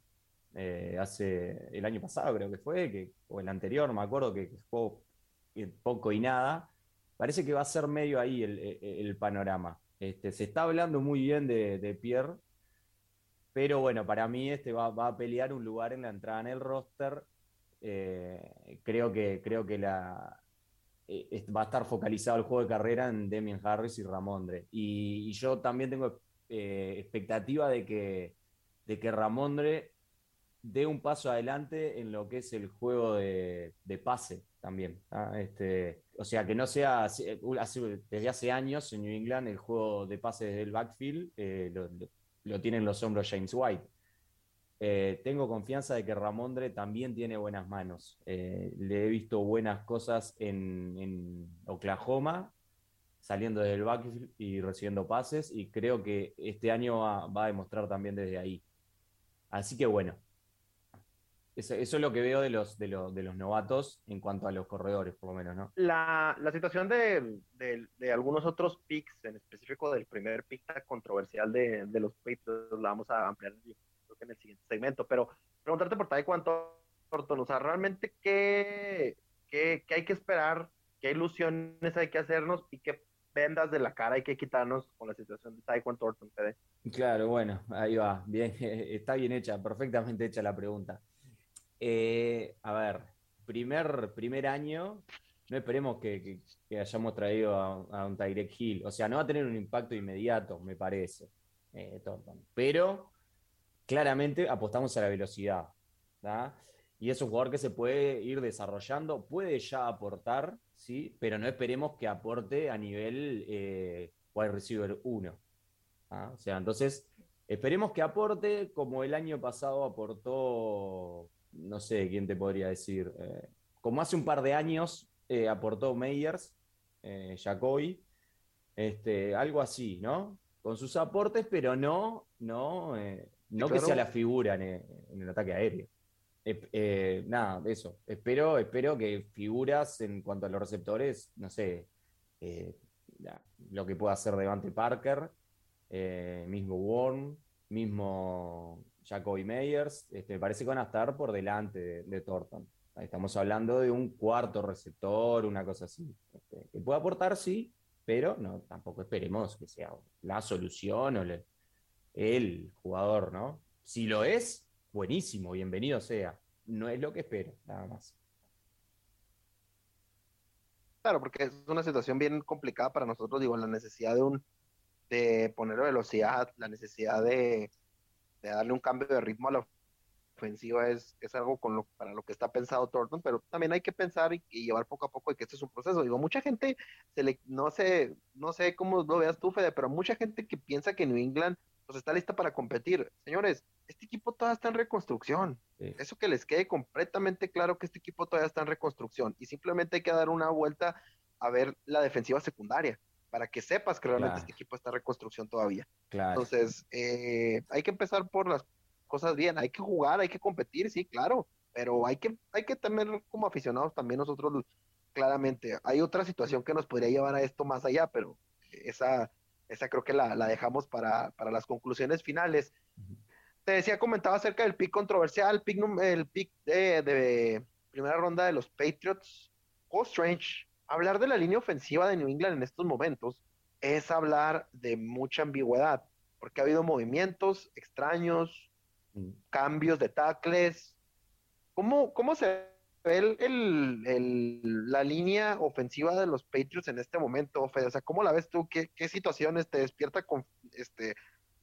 S3: eh, hace el año pasado, creo que fue, que, o el anterior, me acuerdo que jugó poco y nada. Parece que va a ser medio ahí el, panorama. Este, se está hablando muy bien de, Pierre, pero bueno, para mí este va, a pelear un lugar en la entrada en el roster. Eh, creo que, creo que la, eh, va a estar focalizado el juego de carrera en Demian Harris y Ramondre. Y, yo también tengo eh, expectativa de que, de que Ramondre dé un paso adelante en lo que es el juego de, pase también. ¿ah? Este, o sea, que no sea, desde hace años en New England el juego de pase desde el backfield eh, lo, lo, tienen los hombros James White. Eh, tengo confianza de que Ramondre también tiene buenas manos. Eh, le he visto buenas cosas en, Oklahoma, saliendo desde el backfield y recibiendo pases, y creo que este año va, a demostrar también desde ahí. Así que bueno, eso, es lo que veo de los, de, los, novatos en cuanto a los corredores, por lo menos, ¿no?
S2: La, situación de, algunos otros picks, en específico del primer pick controversial de, los Patriots, la vamos a ampliar en el siguiente segmento, pero preguntarte por cuánto Torton, o sea, realmente qué, qué, hay que esperar, qué ilusiones hay que hacernos y qué vendas de la cara hay que quitarnos con la situación de Taekwondo Thornton,
S3: Claro, bueno, ahí va, bien, está bien hecha, perfectamente hecha la pregunta. Eh, a ver, primer, primer año, no esperemos que, hayamos traído a, un Tyrek Hill, o sea, no va a tener un impacto inmediato, me parece, eh, pero claramente apostamos a la velocidad. Y es un jugador que se puede ir desarrollando, puede ya aportar, ¿sí? pero no esperemos que aporte a nivel eh, wide receiver 1. O sea, entonces, esperemos que aporte como el año pasado aportó, no sé quién te podría decir, eh, como hace un par de años eh, aportó Meyers, eh, Jacoby, este, algo así, ¿no? Con sus aportes, pero no, no eh, no que sea la figura en, el ataque aéreo. Nada, eso. Espero, espero que figuras en cuanto a los receptores, no sé, lo que pueda hacer Devante Parker, mismo Warren, mismo Jacoby Meyers, este, me parece que van a estar por delante de, Thornton. Estamos hablando de un cuarto receptor, una cosa así. Este, que pueda aportar, sí, pero no, tampoco esperemos que sea la solución o el jugador, ¿no? Si lo es, buenísimo, bienvenido sea. No es lo que espero, nada más.
S2: Claro, porque es una situación bien complicada para nosotros, digo, la necesidad de un de poner velocidad, la necesidad de, darle un cambio de ritmo a la ofensiva es, es algo con lo, para lo que está pensado Thornton, pero también hay que pensar y, llevar poco a poco de que este es un proceso. Digo, mucha gente, se le, no sé, no sé cómo lo veas tú, Fede, pero mucha gente que piensa que New England pues está lista para competir. Señores, este equipo todavía está en reconstrucción. Eso que les quede completamente claro que este equipo todavía está en reconstrucción y simplemente hay que dar una vuelta a ver la defensiva secundaria para que sepas que realmente este equipo está en reconstrucción todavía. Entonces, eh, hay que empezar por las cosas bien, hay que jugar, hay que competir, sí, claro, pero hay que, hay que tener como aficionados también nosotros claramente. Hay otra situación que nos podría llevar a esto más allá, pero esa esa creo que la, dejamos para, las conclusiones finales. Te decía, comentaba acerca del pick controversial, pick, el pick de, primera ronda de los Patriots. Oh, strange. Hablar de la línea ofensiva de New England en estos momentos es hablar de mucha ambigüedad, porque ha habido movimientos extraños, mm. cambios de tackles. ¿Cómo, cómo se el, la línea ofensiva de los Patriots en este momento, Fede? O sea, ¿cómo la ves tú? ¿Qué, situaciones te despierta con, este,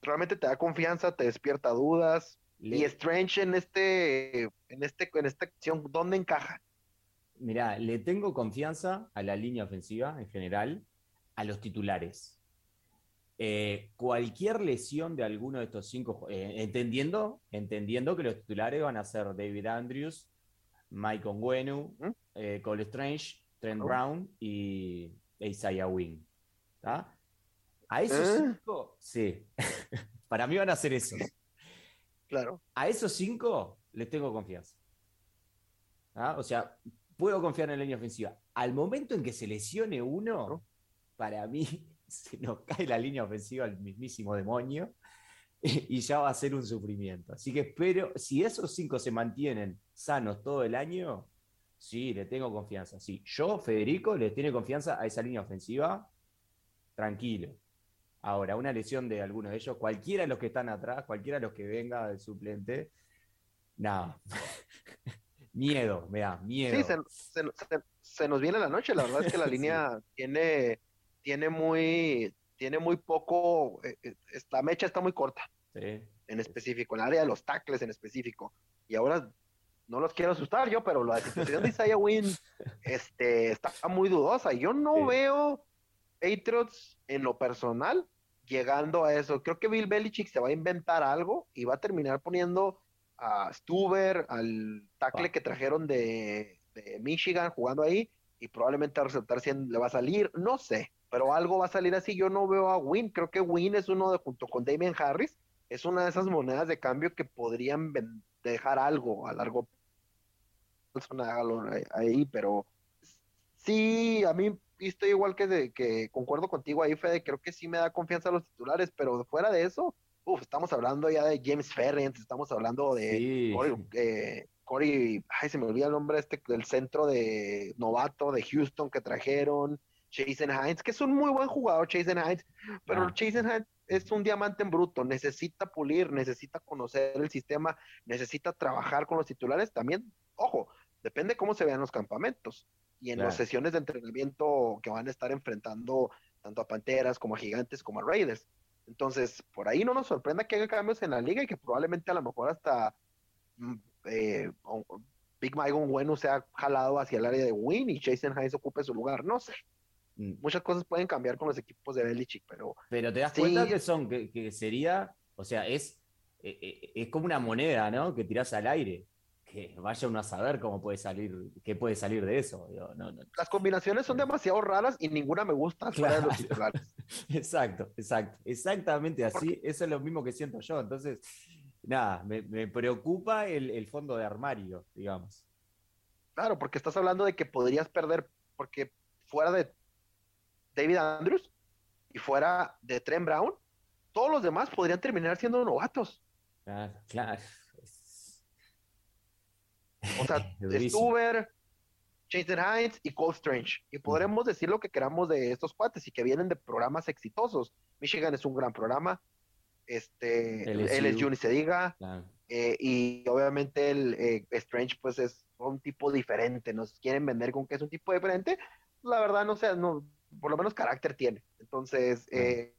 S2: realmente te da confianza, te despierta dudas? Y Strange en este, en este, en esta acción, ¿dónde encaja?
S3: Mira, le tengo confianza a la línea ofensiva en general, a los titulares. Eh, cualquier lesión de alguno de estos cinco, eh, entendiendo, entendiendo que los titulares van a ser David Andrews, Mike Onguenu, eh, Cole Strange, Trent oh. Brown y Isaiah Wing. A esos cinco, sí. Para mí van a ser esos.
S2: Claro.
S3: A esos cinco les tengo confianza. O sea, puedo confiar en la línea ofensiva. Al momento en que se lesione uno, para mí se nos cae la línea ofensiva al mismísimo demonio. y ya va a ser un sufrimiento. Así que espero, si esos cinco se mantienen sanos todo el año, sí, le tengo confianza. Sí, yo, Federico, le tiene confianza a esa línea ofensiva, tranquilo. Ahora, una lesión de alguno de ellos, cualquiera de los que están atrás, cualquiera de los que venga del suplente, nada. miedo, me da, miedo.
S2: Sí, se, nos viene la noche, la verdad es que la línea tiene, tiene muy, tiene muy poco, eh, eh, la mecha está muy corta. En específico, en el área de los tackles en específico. Y ahora no los quiero asustar yo, pero la situación de Isaiah Wynn este, está muy dudosa. Yo no veo Patriots en lo personal llegando a eso. Creo que Bill Belichick se va a inventar algo y va a terminar poniendo a Stuber, al tackle que trajeron de, Michigan jugando ahí y probablemente a resultar si le va a salir, no sé, pero algo va a salir así. Yo no veo a Win, creo que Win es uno de junto con Damien Harris, es una de esas monedas de cambio que podrían dejar algo a largo plazo ahí, pero sí, a mí estoy igual que, de, que concuerdo contigo ahí, Fede, creo que sí me da confianza a los titulares, pero fuera de eso, uf, estamos hablando ya de James Ferrens, estamos hablando de Corey, eh, ay, se me olvida el nombre este del centro de novato de Houston que trajeron, Jason Hines, que es un muy buen jugador, Jason Hines, pero ah. Jason Hines es un diamante en bruto, necesita pulir, necesita conocer el sistema, necesita trabajar con los titulares también, ojo, depende cómo se vean los campamentos y en las sesiones de entrenamiento que van a estar enfrentando tanto a Panteras como a Gigantes como a Raiders. Entonces, por ahí no nos sorprenda que haya cambios en la liga y que probablemente a lo mejor hasta mm, eh, Big Mike bueno sea jalado hacia el área de Win y Jason Hines ocupe su lugar. No sé. Mm. Muchas cosas pueden cambiar con los equipos de Belichick, pero.
S3: Pero te das cuenta que son, que, sería, o sea, es, eh, eh, es como una moneda, ¿no? Que tiras al aire que vaya uno a saber cómo puede salir, qué puede salir de eso.
S2: Las combinaciones son demasiado raras y ninguna me gusta claro.
S3: exacto, exacto, exactamente así. Eso es lo mismo que siento yo. Entonces, nada, me, preocupa el, fondo de armario, digamos.
S2: Claro, porque estás hablando de que podrías perder, porque fuera de David Andrews y fuera de Trent Brown, todos los demás podrían terminar siendo novatos.
S3: Claro, claro.
S2: O sea, Stuber, Jason Hines y Cole Strange. Y podremos decir lo que queramos de estos cuates y que vienen de programas exitosos. Michigan es un gran programa. Este, LSU, ni se diga. Eh, y obviamente el eh, Strange, pues es un tipo diferente. Nos quieren vender con que es un tipo diferente. La verdad, no sé, no, por lo menos carácter tiene. Entonces, eh,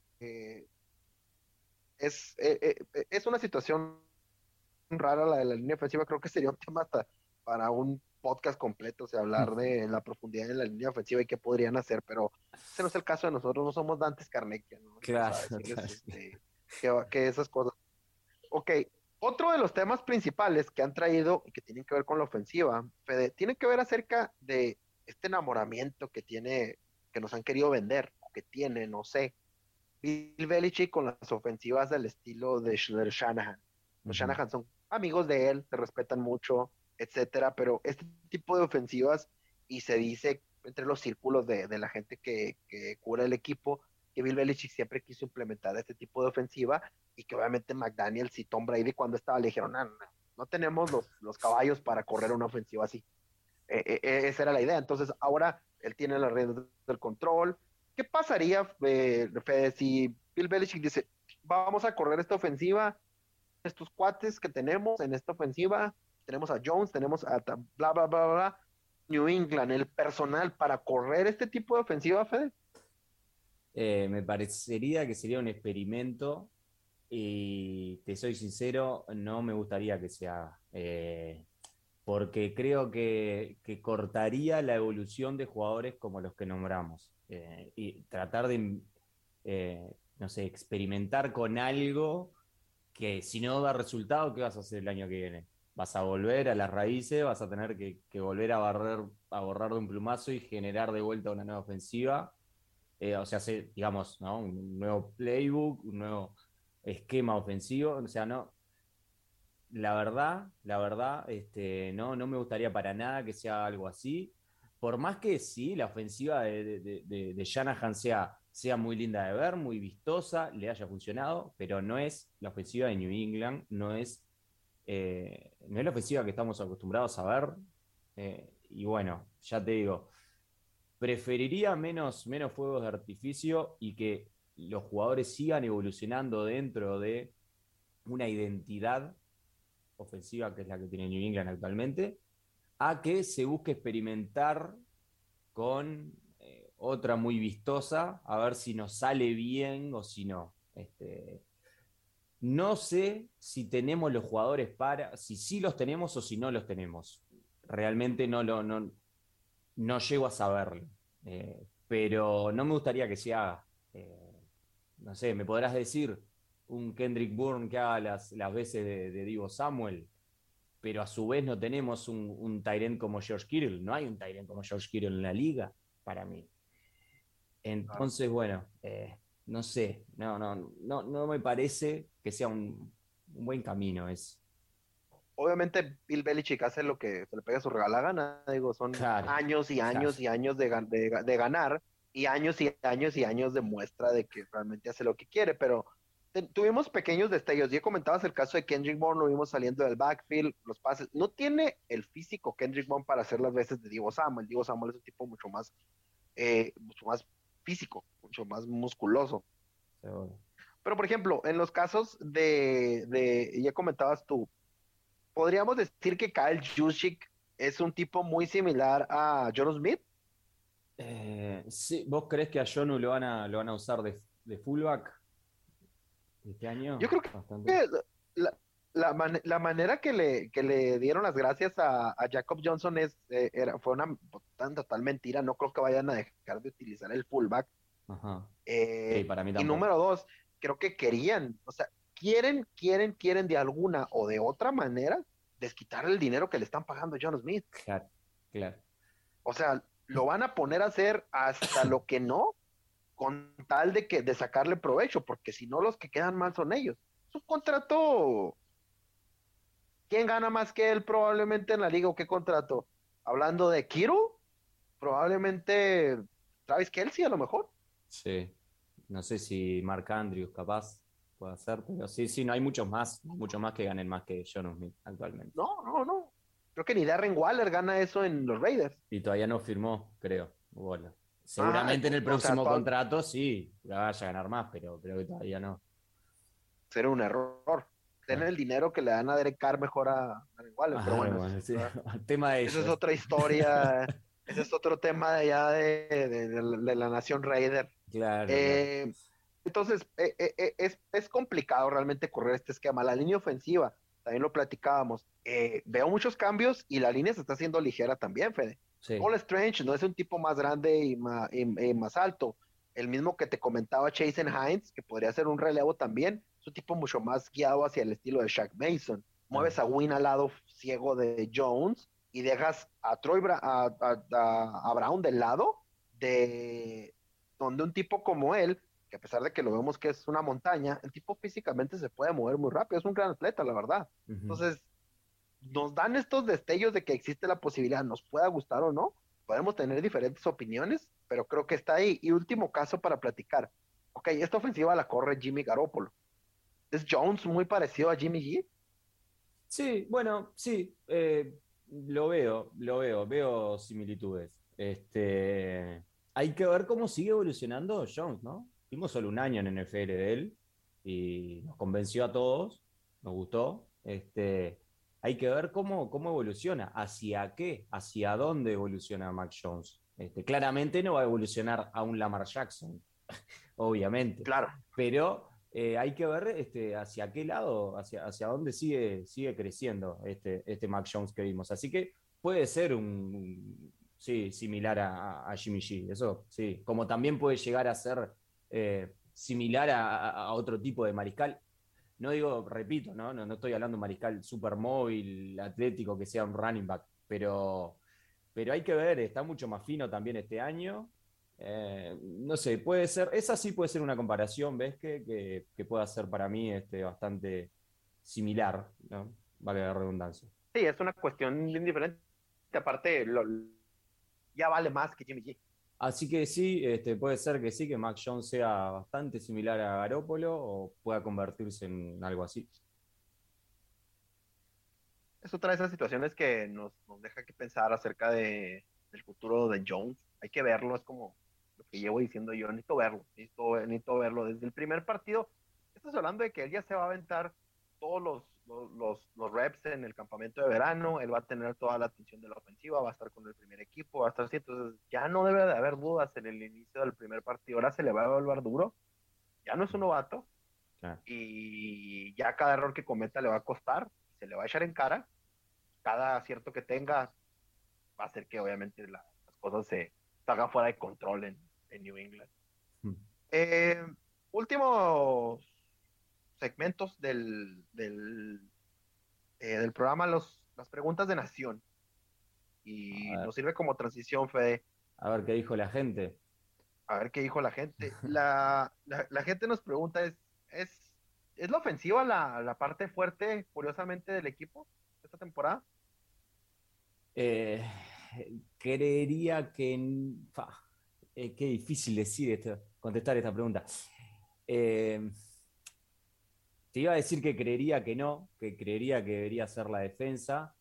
S2: es, es una situación rara la de la línea ofensiva, creo que sería un tema hasta para un podcast completo, o sea, hablar de la profundidad de la línea ofensiva y qué podrían hacer, pero ese no es el caso de nosotros, no somos Dantes Carnegie, ¿no?
S3: Claro,
S2: este, que, esas cosas. Ok, otro de los temas principales que han traído y que tienen que ver con la ofensiva, Fede, tiene que ver acerca de este enamoramiento que tiene, que nos han querido vender, o que tiene, no sé, Bill Belichick con las ofensivas del estilo de Shanahan. Los Shanahan son amigos de él, se respetan mucho, etcétera, pero este tipo de ofensivas, y se dice entre los círculos de, la gente que, cura el equipo, que Bill Belichick siempre quiso implementar este tipo de ofensiva y que obviamente McDaniels y Tom Brady cuando estaba le dijeron, no, no, tenemos los, caballos para correr una ofensiva así. E, e, e, esa era la idea. Entonces ahora él tiene las redes del control. ¿Qué pasaría, eh, Fede, si Bill Belichick dice, vamos a correr esta ofensiva estos cuates que tenemos en esta ofensiva, tenemos a Jones, tenemos a bla, bla, bla, bla, New England, el personal para correr este tipo de ofensiva, Fede?
S3: Eh, me parecería que sería un experimento y te soy sincero, no me gustaría que se haga. Eh, porque creo que, cortaría la evolución de jugadores como los que nombramos. Eh, y tratar de, no sé, experimentar con algo que si no da resultado, ¿qué vas a hacer el año que viene? Vas a volver a las raíces, vas a tener que, volver a barrer, a borrar de un plumazo y generar de vuelta una nueva ofensiva. Eh, o sea, digamos, ¿no? un nuevo playbook, un nuevo esquema ofensivo. O sea, no. La verdad, la verdad, este, no, no me gustaría para nada que sea algo así. Por más que sí, la ofensiva de, de, de Shanahan sea sea muy linda de ver, muy vistosa, le haya funcionado, pero no es la ofensiva de New England, no es, eh, no es la ofensiva que estamos acostumbrados a ver. Eh, y bueno, ya te digo, preferiría menos, menos fuegos de artificio y que los jugadores sigan evolucionando dentro de una identidad ofensiva que es la que tiene New England actualmente, a que se busque experimentar con otra muy vistosa, a ver si nos sale bien o si no. Este, no sé si tenemos los jugadores para, si sí los tenemos o si no los tenemos. Realmente no lo no, no llego a saberlo. Eh, pero no me gustaría que se haga. Eh, no sé, me podrás decir un Kendrick Bourne que haga las, las veces de, de Divo Samuel, pero a su vez no tenemos un, un Tyrant como George Kittle. No hay un Tyrant como George Kittle en la liga, para mí. Entonces, bueno, eh, no sé, no, no, no, no me parece que sea un, un buen camino. Es,
S2: obviamente Bill Belichick hace lo que se le pega su regala gana, digo, son años y años y años de, de, ganar y años y años y años de muestra de que realmente hace lo que quiere, pero tuvimos pequeños destellos, ya comentabas el caso de Kendrick Bourne, lo vimos saliendo del backfield, los pases, no tiene el físico Kendrick Bourne para hacer las veces de Diego Samuel, Diego Samuel es un tipo mucho más, eh, mucho más físico, mucho más musculoso. Pero por ejemplo, en los casos de, de ya comentabas tú, podríamos decir que Kyle Juszczyk es un tipo muy similar a John Smith.
S3: Eh, sí, ¿Vos crees que a Jonu lo van a, lo van a usar de, de fullback este año?
S2: Yo creo que la, la, la, manera que le, que le dieron las gracias a, a Jacob Johnson es, eh, era, fue una total mentira. No creo que vayan a dejar de utilizar el fullback. Ajá. Eh, para mí y número dos, creo que querían, o sea, quieren, quieren, quieren de alguna o de otra manera desquitar el dinero que le están pagando a John Smith.
S3: Claro, claro.
S2: O sea, lo van a poner a hacer hasta lo que no, con tal de que de sacarle provecho, porque si no los que quedan mal son ellos. Es un contrato. ¿Quién gana más que él probablemente en la liga o qué contrato? Hablando de Kiro, probablemente Travis Kelsey a lo mejor.
S3: Sí. No sé si Mark Andrews capaz puede hacer, pero sí, sí, no hay muchos más, muchos más que ganen más que John Smith actualmente.
S2: No, no, no. Creo que ni Darren Waller gana eso en los Raiders.
S3: Y todavía no firmó, creo. Bueno, seguramente en el próximo contrato sí, la vaya a ganar más, pero creo que todavía no.
S2: Será un error. Tener el dinero que le dan a Derek Carr mejor a Darren Waller, pero bueno.
S3: el tema de
S2: eso es otra historia. ese es otro tema de ya de, la nación Raider.
S3: Claro.
S2: Eh, entonces, eh, eh, es, es, complicado realmente correr este esquema. La línea ofensiva, también lo platicábamos. veo muchos cambios y la línea se está haciendo ligera también, Fede. Paul Strange no es un tipo más grande y más, más, alto. El mismo que te comentaba Jason Hines, que podría ser un relevo también, es un tipo mucho más guiado hacia el estilo de Shaq Mason. Mueves a Win al lado ciego de Jones y dejas a Troy a, a, Brown del lado de donde un tipo como él, que a pesar de que lo vemos que es una montaña, el tipo físicamente se puede mover muy rápido, es un gran atleta, la verdad. Entonces, nos dan estos destellos de que existe la posibilidad, nos pueda gustar o no, podemos tener diferentes opiniones, pero creo que está ahí. Y último caso para platicar. Ok, esta ofensiva la corre Jimmy Garoppolo. ¿Es Jones muy parecido a Jimmy G?
S3: Sí, bueno, sí. Eh, lo veo, lo veo, veo similitudes. Este, hay que ver cómo sigue evolucionando Jones, ¿no? Tuvimos solo un año en NFL de él y nos convenció a todos, nos gustó. Este, hay que ver cómo, cómo evoluciona, hacia qué, hacia dónde evoluciona Max Jones. Este, claramente no va a evolucionar a un Lamar Jackson, obviamente.
S2: Claro.
S3: Pero eh, hay que ver este, hacia qué lado, hacia, hacia dónde sigue, sigue creciendo este, este Mac Jones que vimos. Así que puede ser un, sí, similar a, Jimmy G, eso sí, como también puede llegar a ser eh, similar a, otro tipo de mariscal. No digo, repito, ¿no? No, estoy hablando de mariscal super móvil, atlético, que sea un running back, pero, pero hay que ver, está mucho más fino también este año. Eh, no sé, puede ser, esa sí puede ser una comparación, ¿ves? Que, que, pueda ser para mí este, bastante similar, ¿no? Vale la redundancia.
S2: Sí, es una cuestión indiferente. Aparte, ya vale más que Jimmy G.
S3: Así que sí, este, puede ser que sí, que Mac Jones sea bastante similar a Garópolo o pueda convertirse en algo así.
S2: Es otra de esas situaciones que nos, nos deja que pensar acerca de, del futuro de Jones. Hay que verlo, es como lo que llevo diciendo yo, necesito verlo, necesito, necesito verlo. Desde el primer partido, estás hablando de que él ya se va a aventar todos los los, los, reps en el campamento de verano, él va a tener toda la atención de la ofensiva, va a estar con el primer equipo, va a estar así, entonces ya no debe de haber dudas en el inicio del primer partido, ahora se le va a volver duro, ya no es un novato, y ya cada error que cometa le va a costar, se le va a echar en cara, cada acierto que tenga va a hacer que obviamente las cosas se salgan fuera de control en, New England. Hmm. Eh, últimos segmentos del, del, eh, del programa los, las preguntas de Nación. Y nos sirve como transición, Fede.
S3: A ver qué dijo la gente.
S2: A ver qué dijo la gente. La, la, gente nos pregunta, ¿es, es, ¿es la ofensiva la, la, parte fuerte, curiosamente, del equipo esta temporada?
S3: Eh, creería que... Eh, qué difícil decir esto, contestar esta pregunta. Eh, te iba a decir que creería que no, que creería que debería ser la defensa,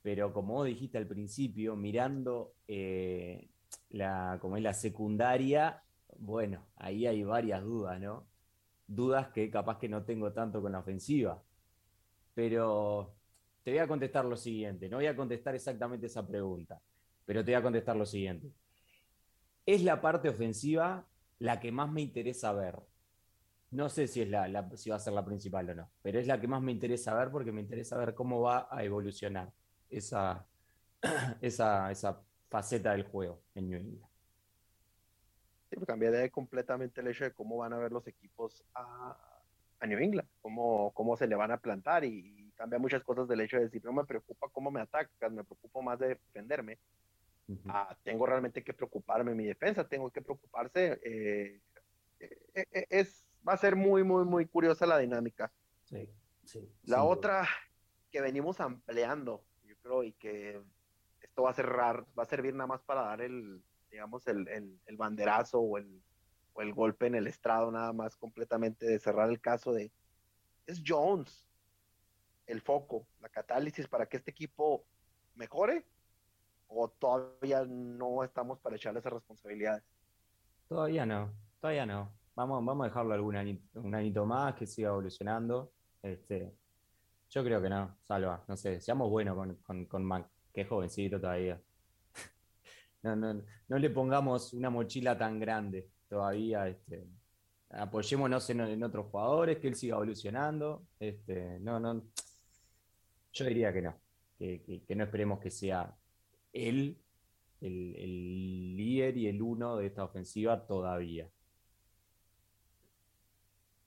S3: pero como vos dijiste al principio, mirando eh, la, como es la secundaria, bueno, ahí hay varias dudas, ¿no? Dudas que capaz que no tengo tanto con la ofensiva. Pero te voy a contestar lo siguiente, no voy a contestar exactamente esa pregunta, pero te voy a contestar lo siguiente. Es la parte ofensiva la que más me interesa ver no sé si, es la, si va a ser la principal o no, pero es la que más me interesa ver porque me interesa ver cómo va a evolucionar esa, esa, esa faceta del juego en New England.
S2: Sí, pues cambiaría completamente el hecho de cómo van a ver los equipos a, a New England, cómo, cómo se le van a plantar y, cambia muchas cosas del hecho de decir, no me preocupa cómo me atacas, me preocupo más de defenderme. Ah, tengo realmente que preocuparme en mi defensa, tengo que preocuparse. Eh, eh, eh, es va a ser muy, muy, muy curiosa la dinámica.
S3: Sí, sí.
S2: La otra que venimos ampliando, yo creo, y que esto va a cerrar, va a servir nada más para dar el, digamos, el, el, banderazo o el, o el golpe en el estrado, nada más completamente de cerrar el caso de, es Jones el foco, la catálisis para que este equipo mejore o todavía no estamos para echarle esas responsabilidades?
S3: Todavía no, todavía no. Vamos, vamos a dejarlo algún un añito más, que siga evolucionando. Este, yo creo que no, salva. No sé, seamos buenos con, con, Mac, que es jovencito todavía. no, no, no le pongamos una mochila tan grande todavía. Este, apoyémonos en, otros jugadores, que él siga evolucionando. Este, no, no. Yo diría que no, que, no esperemos que sea él el, el líder y el uno de esta ofensiva todavía.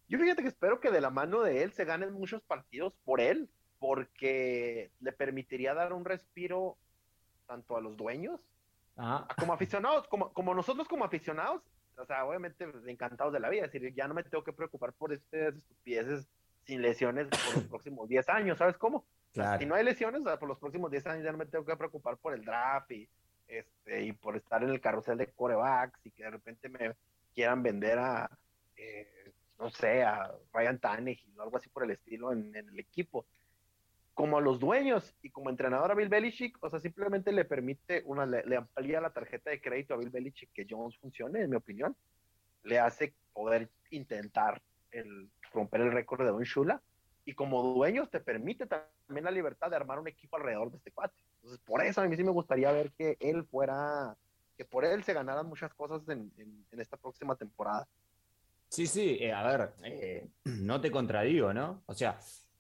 S2: Yo fíjate que espero que de la mano de él se ganen muchos partidos por él, porque le permitiría dar un respiro tanto a los dueños como aficionados, como, como nosotros como aficionados, o sea, obviamente encantados de la vida, es decir, ya no me tengo que preocupar por estas estupideces sin lesiones por los próximos 10 años, ¿sabes cómo? Si no hay lesiones, por los próximos 10 años ya no me tengo que preocupar por el draft y, este, y por estar en el carrusel de corebacks y que de repente me quieran vender a, eh, no sé, a Ryan Tannehill o algo así por el estilo en, el equipo. Como a los dueños y como entrenador a Bill Belichick, o sea, simplemente le permite, una, le, amplía la tarjeta de crédito a Bill Belichick que Jones funcione, en mi opinión. Le hace poder intentar el, romper el récord de Don Shula. Y como dueños te permite también la libertad de armar un equipo alrededor de este cuate. Entonces, por eso a mí sí me gustaría ver que él fuera, que por él se ganaran muchas cosas en esta próxima temporada.
S3: Sí, sí, eh, a ver, eh, no te contradigo, ¿no? O sea,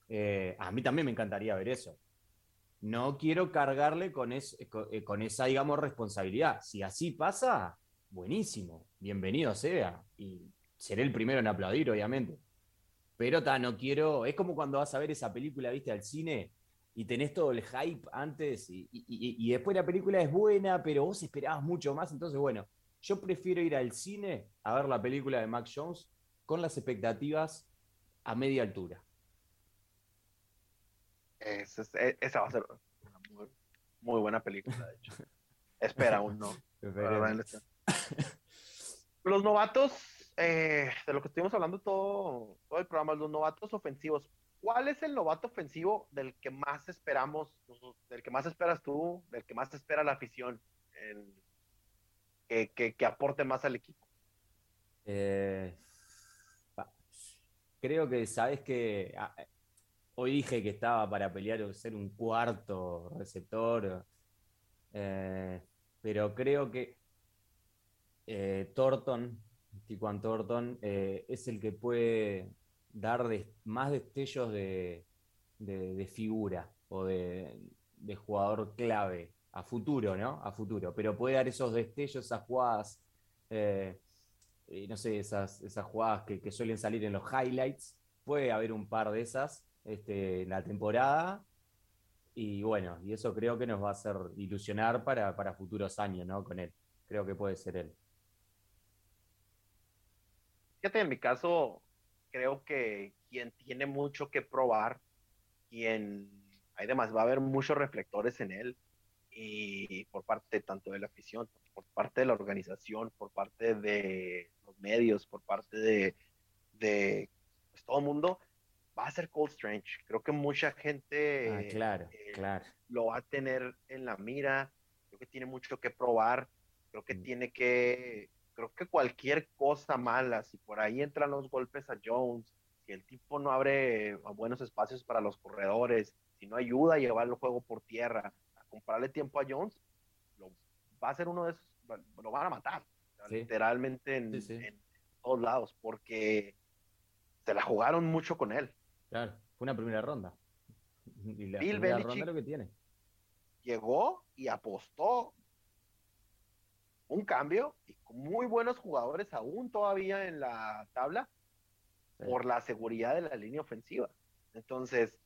S3: eh, a mí también me encantaría ver eso. No quiero cargarle con, con, esa, digamos, responsabilidad. Si así pasa, buenísimo, bienvenido sea. Y seré el primero en aplaudir, obviamente. Pero ta, no quiero. Es como cuando vas a ver esa película, viste, al cine y tenés todo el hype antes y, y después la película es buena, pero vos esperabas mucho más. Entonces, bueno, yo prefiero ir al cine a ver la película de Max Jones con las expectativas a media altura.
S2: esa va a ser una muy, buena película, de hecho. Espera aún no. los novatos, eh, de lo que estuvimos hablando todo, todo el programa, los novatos ofensivos. ¿Cuál es el novato ofensivo del que más esperamos, del que más esperas tú, del que más espera la afición, que, aporte más al equipo?
S3: Eh, creo que sabes que ah, hoy dije que estaba para pelear o ser un cuarto receptor, eh, pero creo que eh, Thornton, Tijuan Thornton, es el que puede dar más destellos de, figura o de, jugador clave a futuro, ¿no? A futuro, pero puede dar esos destellos, esas jugadas, eh, no sé, esas, esas jugadas que, suelen salir en los highlights. Puede haber un par de esas este, en la temporada. Y bueno, y eso creo que nos va a hacer ilusionar para, para futuros años, ¿no? Con él. Creo que puede ser él.
S2: Fíjate, en mi caso, creo que quien tiene mucho que probar, quien hay demás, va a haber muchos reflectores en él y por parte tanto de la afición, por parte de la organización, por parte de los medios, por parte de, de pues, todo el mundo, va a ser Cold Strange. Creo que mucha gente
S3: ah, claro, eh, claro.
S2: lo va a tener en la mira, creo que tiene mucho que probar, creo que mm. tiene que creo que cualquier cosa mala, si por ahí entran los golpes a Jones, si el tipo no abre buenos espacios para los corredores, si no ayuda a llevar el juego por tierra, a comprarle tiempo a Jones, lo, va a ser uno de esos, lo van a matar, literalmente en, todos lados, porque se la jugaron mucho con él.
S3: Claro, fue una primera ronda. Y la primera ronda lo que tiene.
S2: Llegó y apostó un cambio y con muy buenos jugadores aún todavía en la tabla por la seguridad de la línea ofensiva. Entonces,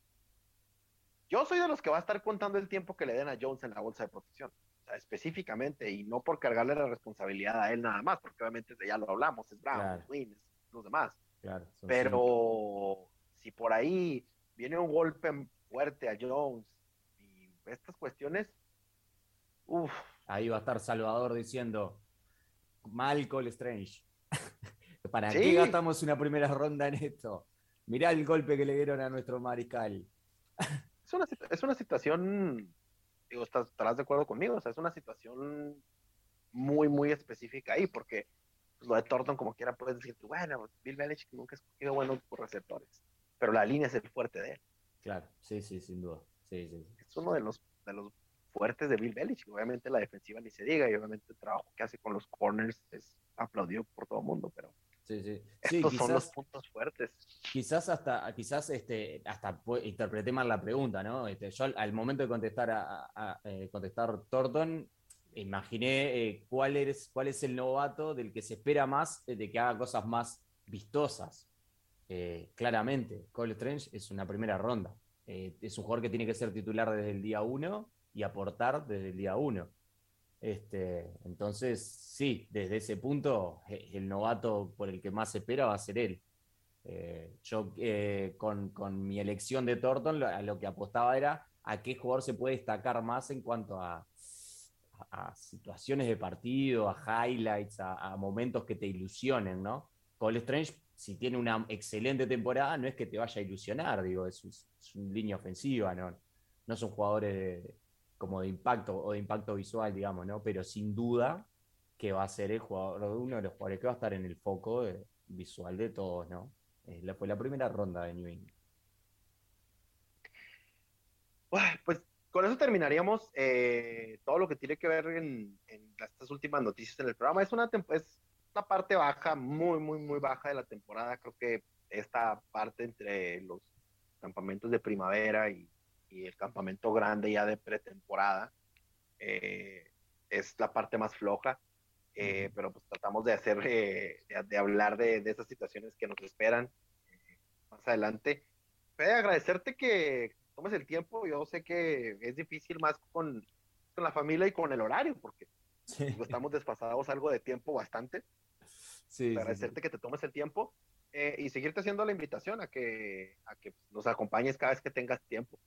S2: yo soy de los que va a estar contando el tiempo que le den a Jones en la bolsa de protección, específicamente, y no por cargarle la responsabilidad a él nada más, porque obviamente ya lo hablamos, es Brown, es Wynn, es los demás. Pero si por ahí viene un golpe fuerte a Jones y estas cuestiones, uff,
S3: Ahí va a estar Salvador diciendo, Malcolm Strange, ¿para qué gastamos una primera ronda en esto? Mirá el golpe que le dieron a nuestro mariscal.
S2: Es una, es una situación, digo, estarás de acuerdo conmigo, o sea, es una situación muy, muy específica ahí, porque pues, lo de Thornton, como quiera, puedes decir, bueno, Bill Belichick nunca ha escogido buenos receptores, pero la línea es el fuerte de él.
S3: Claro, sí, sí, sin duda. Sí, sí,
S2: Es uno de los, de los fuertes de Bill Belichick. Obviamente la defensiva ni se diga, y obviamente el trabajo que hace con los corners es aplaudido por todo el mundo, pero
S3: sí, sí.
S2: estos son los puntos fuertes.
S3: Quizás hasta, quizás este, hasta interpreté mal la pregunta, ¿no? Este, yo al, momento de contestar a, eh, contestar Thornton, imaginé eh, cuál, es, cuál es el novato del que se espera más eh, de que haga cosas más vistosas. claramente, Cole Strange es una primera ronda. es un jugador que tiene que ser titular desde el día uno y aportar desde el día uno. Este, entonces, sí, desde ese punto, eh, el novato por el que más espera va a ser él. Eh, yo eh, con, mi elección de Thornton a lo que apostaba era a qué jugador se puede destacar más en cuanto a, a, situaciones de partido, a highlights, a, momentos que te ilusionen, ¿no? Cole Strange, si tiene una excelente temporada, no es que te vaya a ilusionar, digo, es, es una línea ofensiva, ¿no? No son jugadores de, como de impacto o de impacto visual, digamos, ¿no? Pero sin duda que va a ser el jugador, uno de los jugadores que va a estar en el foco visual de todos, ¿no? fue la primera ronda de New England.
S2: Pues con eso terminaríamos eh, todo lo que tiene que ver en, estas últimas noticias en el programa. Es una, es una parte baja, muy, muy, muy baja de la temporada. Creo que esta parte entre los campamentos de primavera y y el campamento grande ya de pretemporada eh, es la parte más floja, eh, pero pues tratamos de hacer, eh, de, hablar de, de, esas situaciones que nos esperan más adelante. Puede agradecerte que tomes el tiempo, yo sé que es difícil más con, con la familia y con el horario, porque estamos despasados algo de tiempo bastante. Sí, agradecerte que te tomes el tiempo y seguirte haciendo la invitación a que, a que nos acompañes cada vez que tengas tiempo.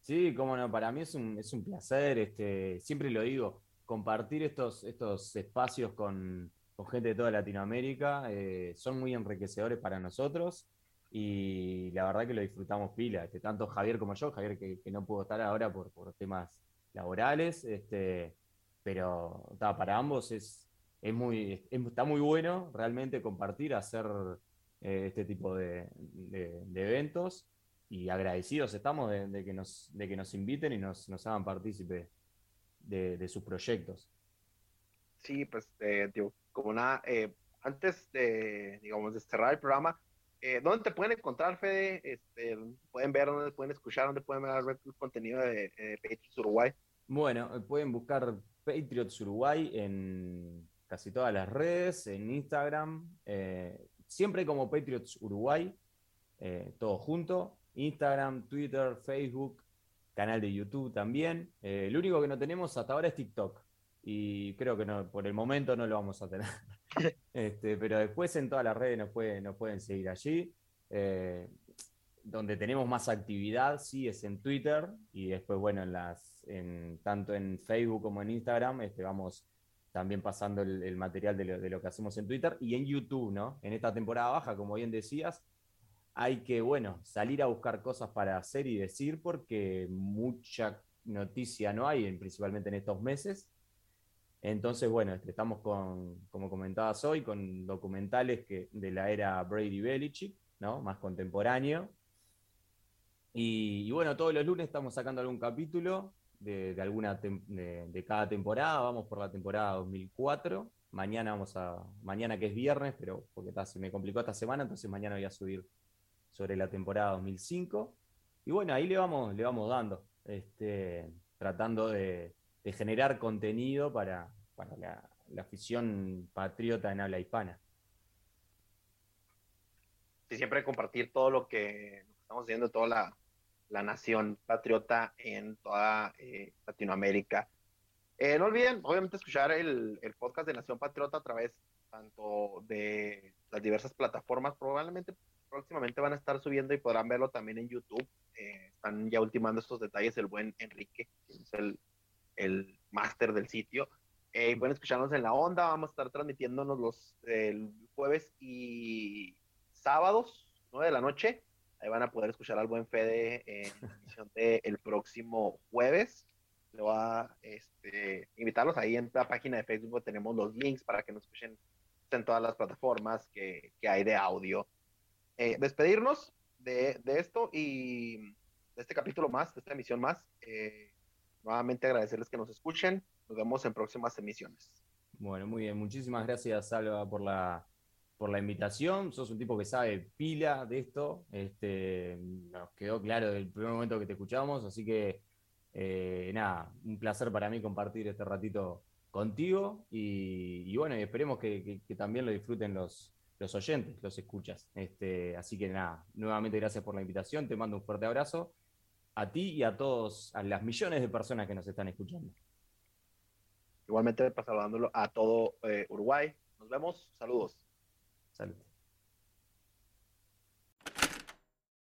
S3: Sí, cómo no, para mí es un, es un placer, este, siempre lo digo, compartir estos, estos espacios con, gente de toda Latinoamérica eh, son muy enriquecedores para nosotros y la verdad que lo disfrutamos pila, que tanto Javier como yo, Javier que, no pudo estar ahora por, por temas laborales, este, pero para ambos es, es muy, está muy bueno realmente compartir, hacer eh, este tipo de, eventos y agradecidos estamos de, que, nos, de que nos inviten y nos, nos hagan partícipe de, sus proyectos.
S2: Sí, pues eh, digo, como nada, eh, antes de, digamos, de cerrar el programa, eh, ¿dónde te pueden encontrar, Fede? Este, pueden ver, dónde pueden escuchar, dónde pueden ver el contenido de, Patriots Uruguay?
S3: Bueno, pueden buscar Patriots Uruguay en casi todas las redes, en Instagram, siempre como Patriots Uruguay, todo junto, Instagram, Twitter, Facebook, canal de YouTube también. Eh, lo único que no tenemos hasta ahora es TikTok. Y creo que por el momento no lo vamos a tener. este, pero después en todas las redes nos, pueden seguir allí. Eh, donde tenemos más actividad, sí, es en Twitter. Y después, bueno, en las, tanto en Facebook como en Instagram, este, vamos también pasando el, material de lo que hacemos en Twitter y en YouTube, ¿no? En esta temporada baja, como bien decías, hay que, bueno, salir a buscar cosas para hacer y decir porque mucha noticia no hay, principalmente en estos meses. Entonces, bueno, este, estamos con, como comentabas hoy, con documentales que, de la era Brady Belichick, ¿no? Más contemporáneo. Y, bueno, todos los lunes estamos sacando algún capítulo de, alguna de, cada temporada. Vamos por la temporada 2004. Mañana vamos a, mañana que es viernes, pero porque se me complicó esta semana, entonces mañana voy a subir sobre la temporada 2005. Y bueno, ahí le vamos, le vamos dando, este, tratando de, generar contenido para, la, afición patriota en habla hispana.
S2: Sí, siempre compartir todo lo que, estamos haciendo, toda la, nación patriota en toda eh, Latinoamérica. Eh, no olviden, obviamente, escuchar el, el, podcast de Nación Patriota a través tanto de las diversas plataformas, probablemente próximamente van a estar subiendo y podrán verlo también en YouTube. Eh, están ya ultimando estos detalles el buen Enrique, que es el, el máster del sitio. Eh, pueden escucharnos en la onda, vamos a estar transmitiéndonos los el jueves y sábados, 9 de la noche. Ahí van a poder escuchar al buen Fede en la emisión del próximo jueves. Le voy a este, invitarlos ahí en la página de Facebook. Tenemos los links para que nos escuchen en todas las plataformas que, que hay de audio. Eh, despedirnos de, esto y de este capítulo más, de esta emisión más. Eh, nuevamente agradecerles que nos escuchen. Nos vemos en próximas emisiones.
S3: Bueno, muy bien. Muchísimas gracias, Salva, por la, por la invitación. Sos un tipo que sabe pila de esto. Este, nos quedó claro desde el primer momento que te escuchamos, así que eh, nada, un placer para mí compartir este ratito contigo y, bueno, esperemos que, también lo disfruten los, los oyentes, los escuchas. Este, así que nada, nuevamente gracias por la invitación, te mando un fuerte abrazo a ti y a todos, a las millones de personas que nos están escuchando.
S2: Igualmente, saludándolo a todo eh, Uruguay. Nos vemos, saludos.
S3: Saludos.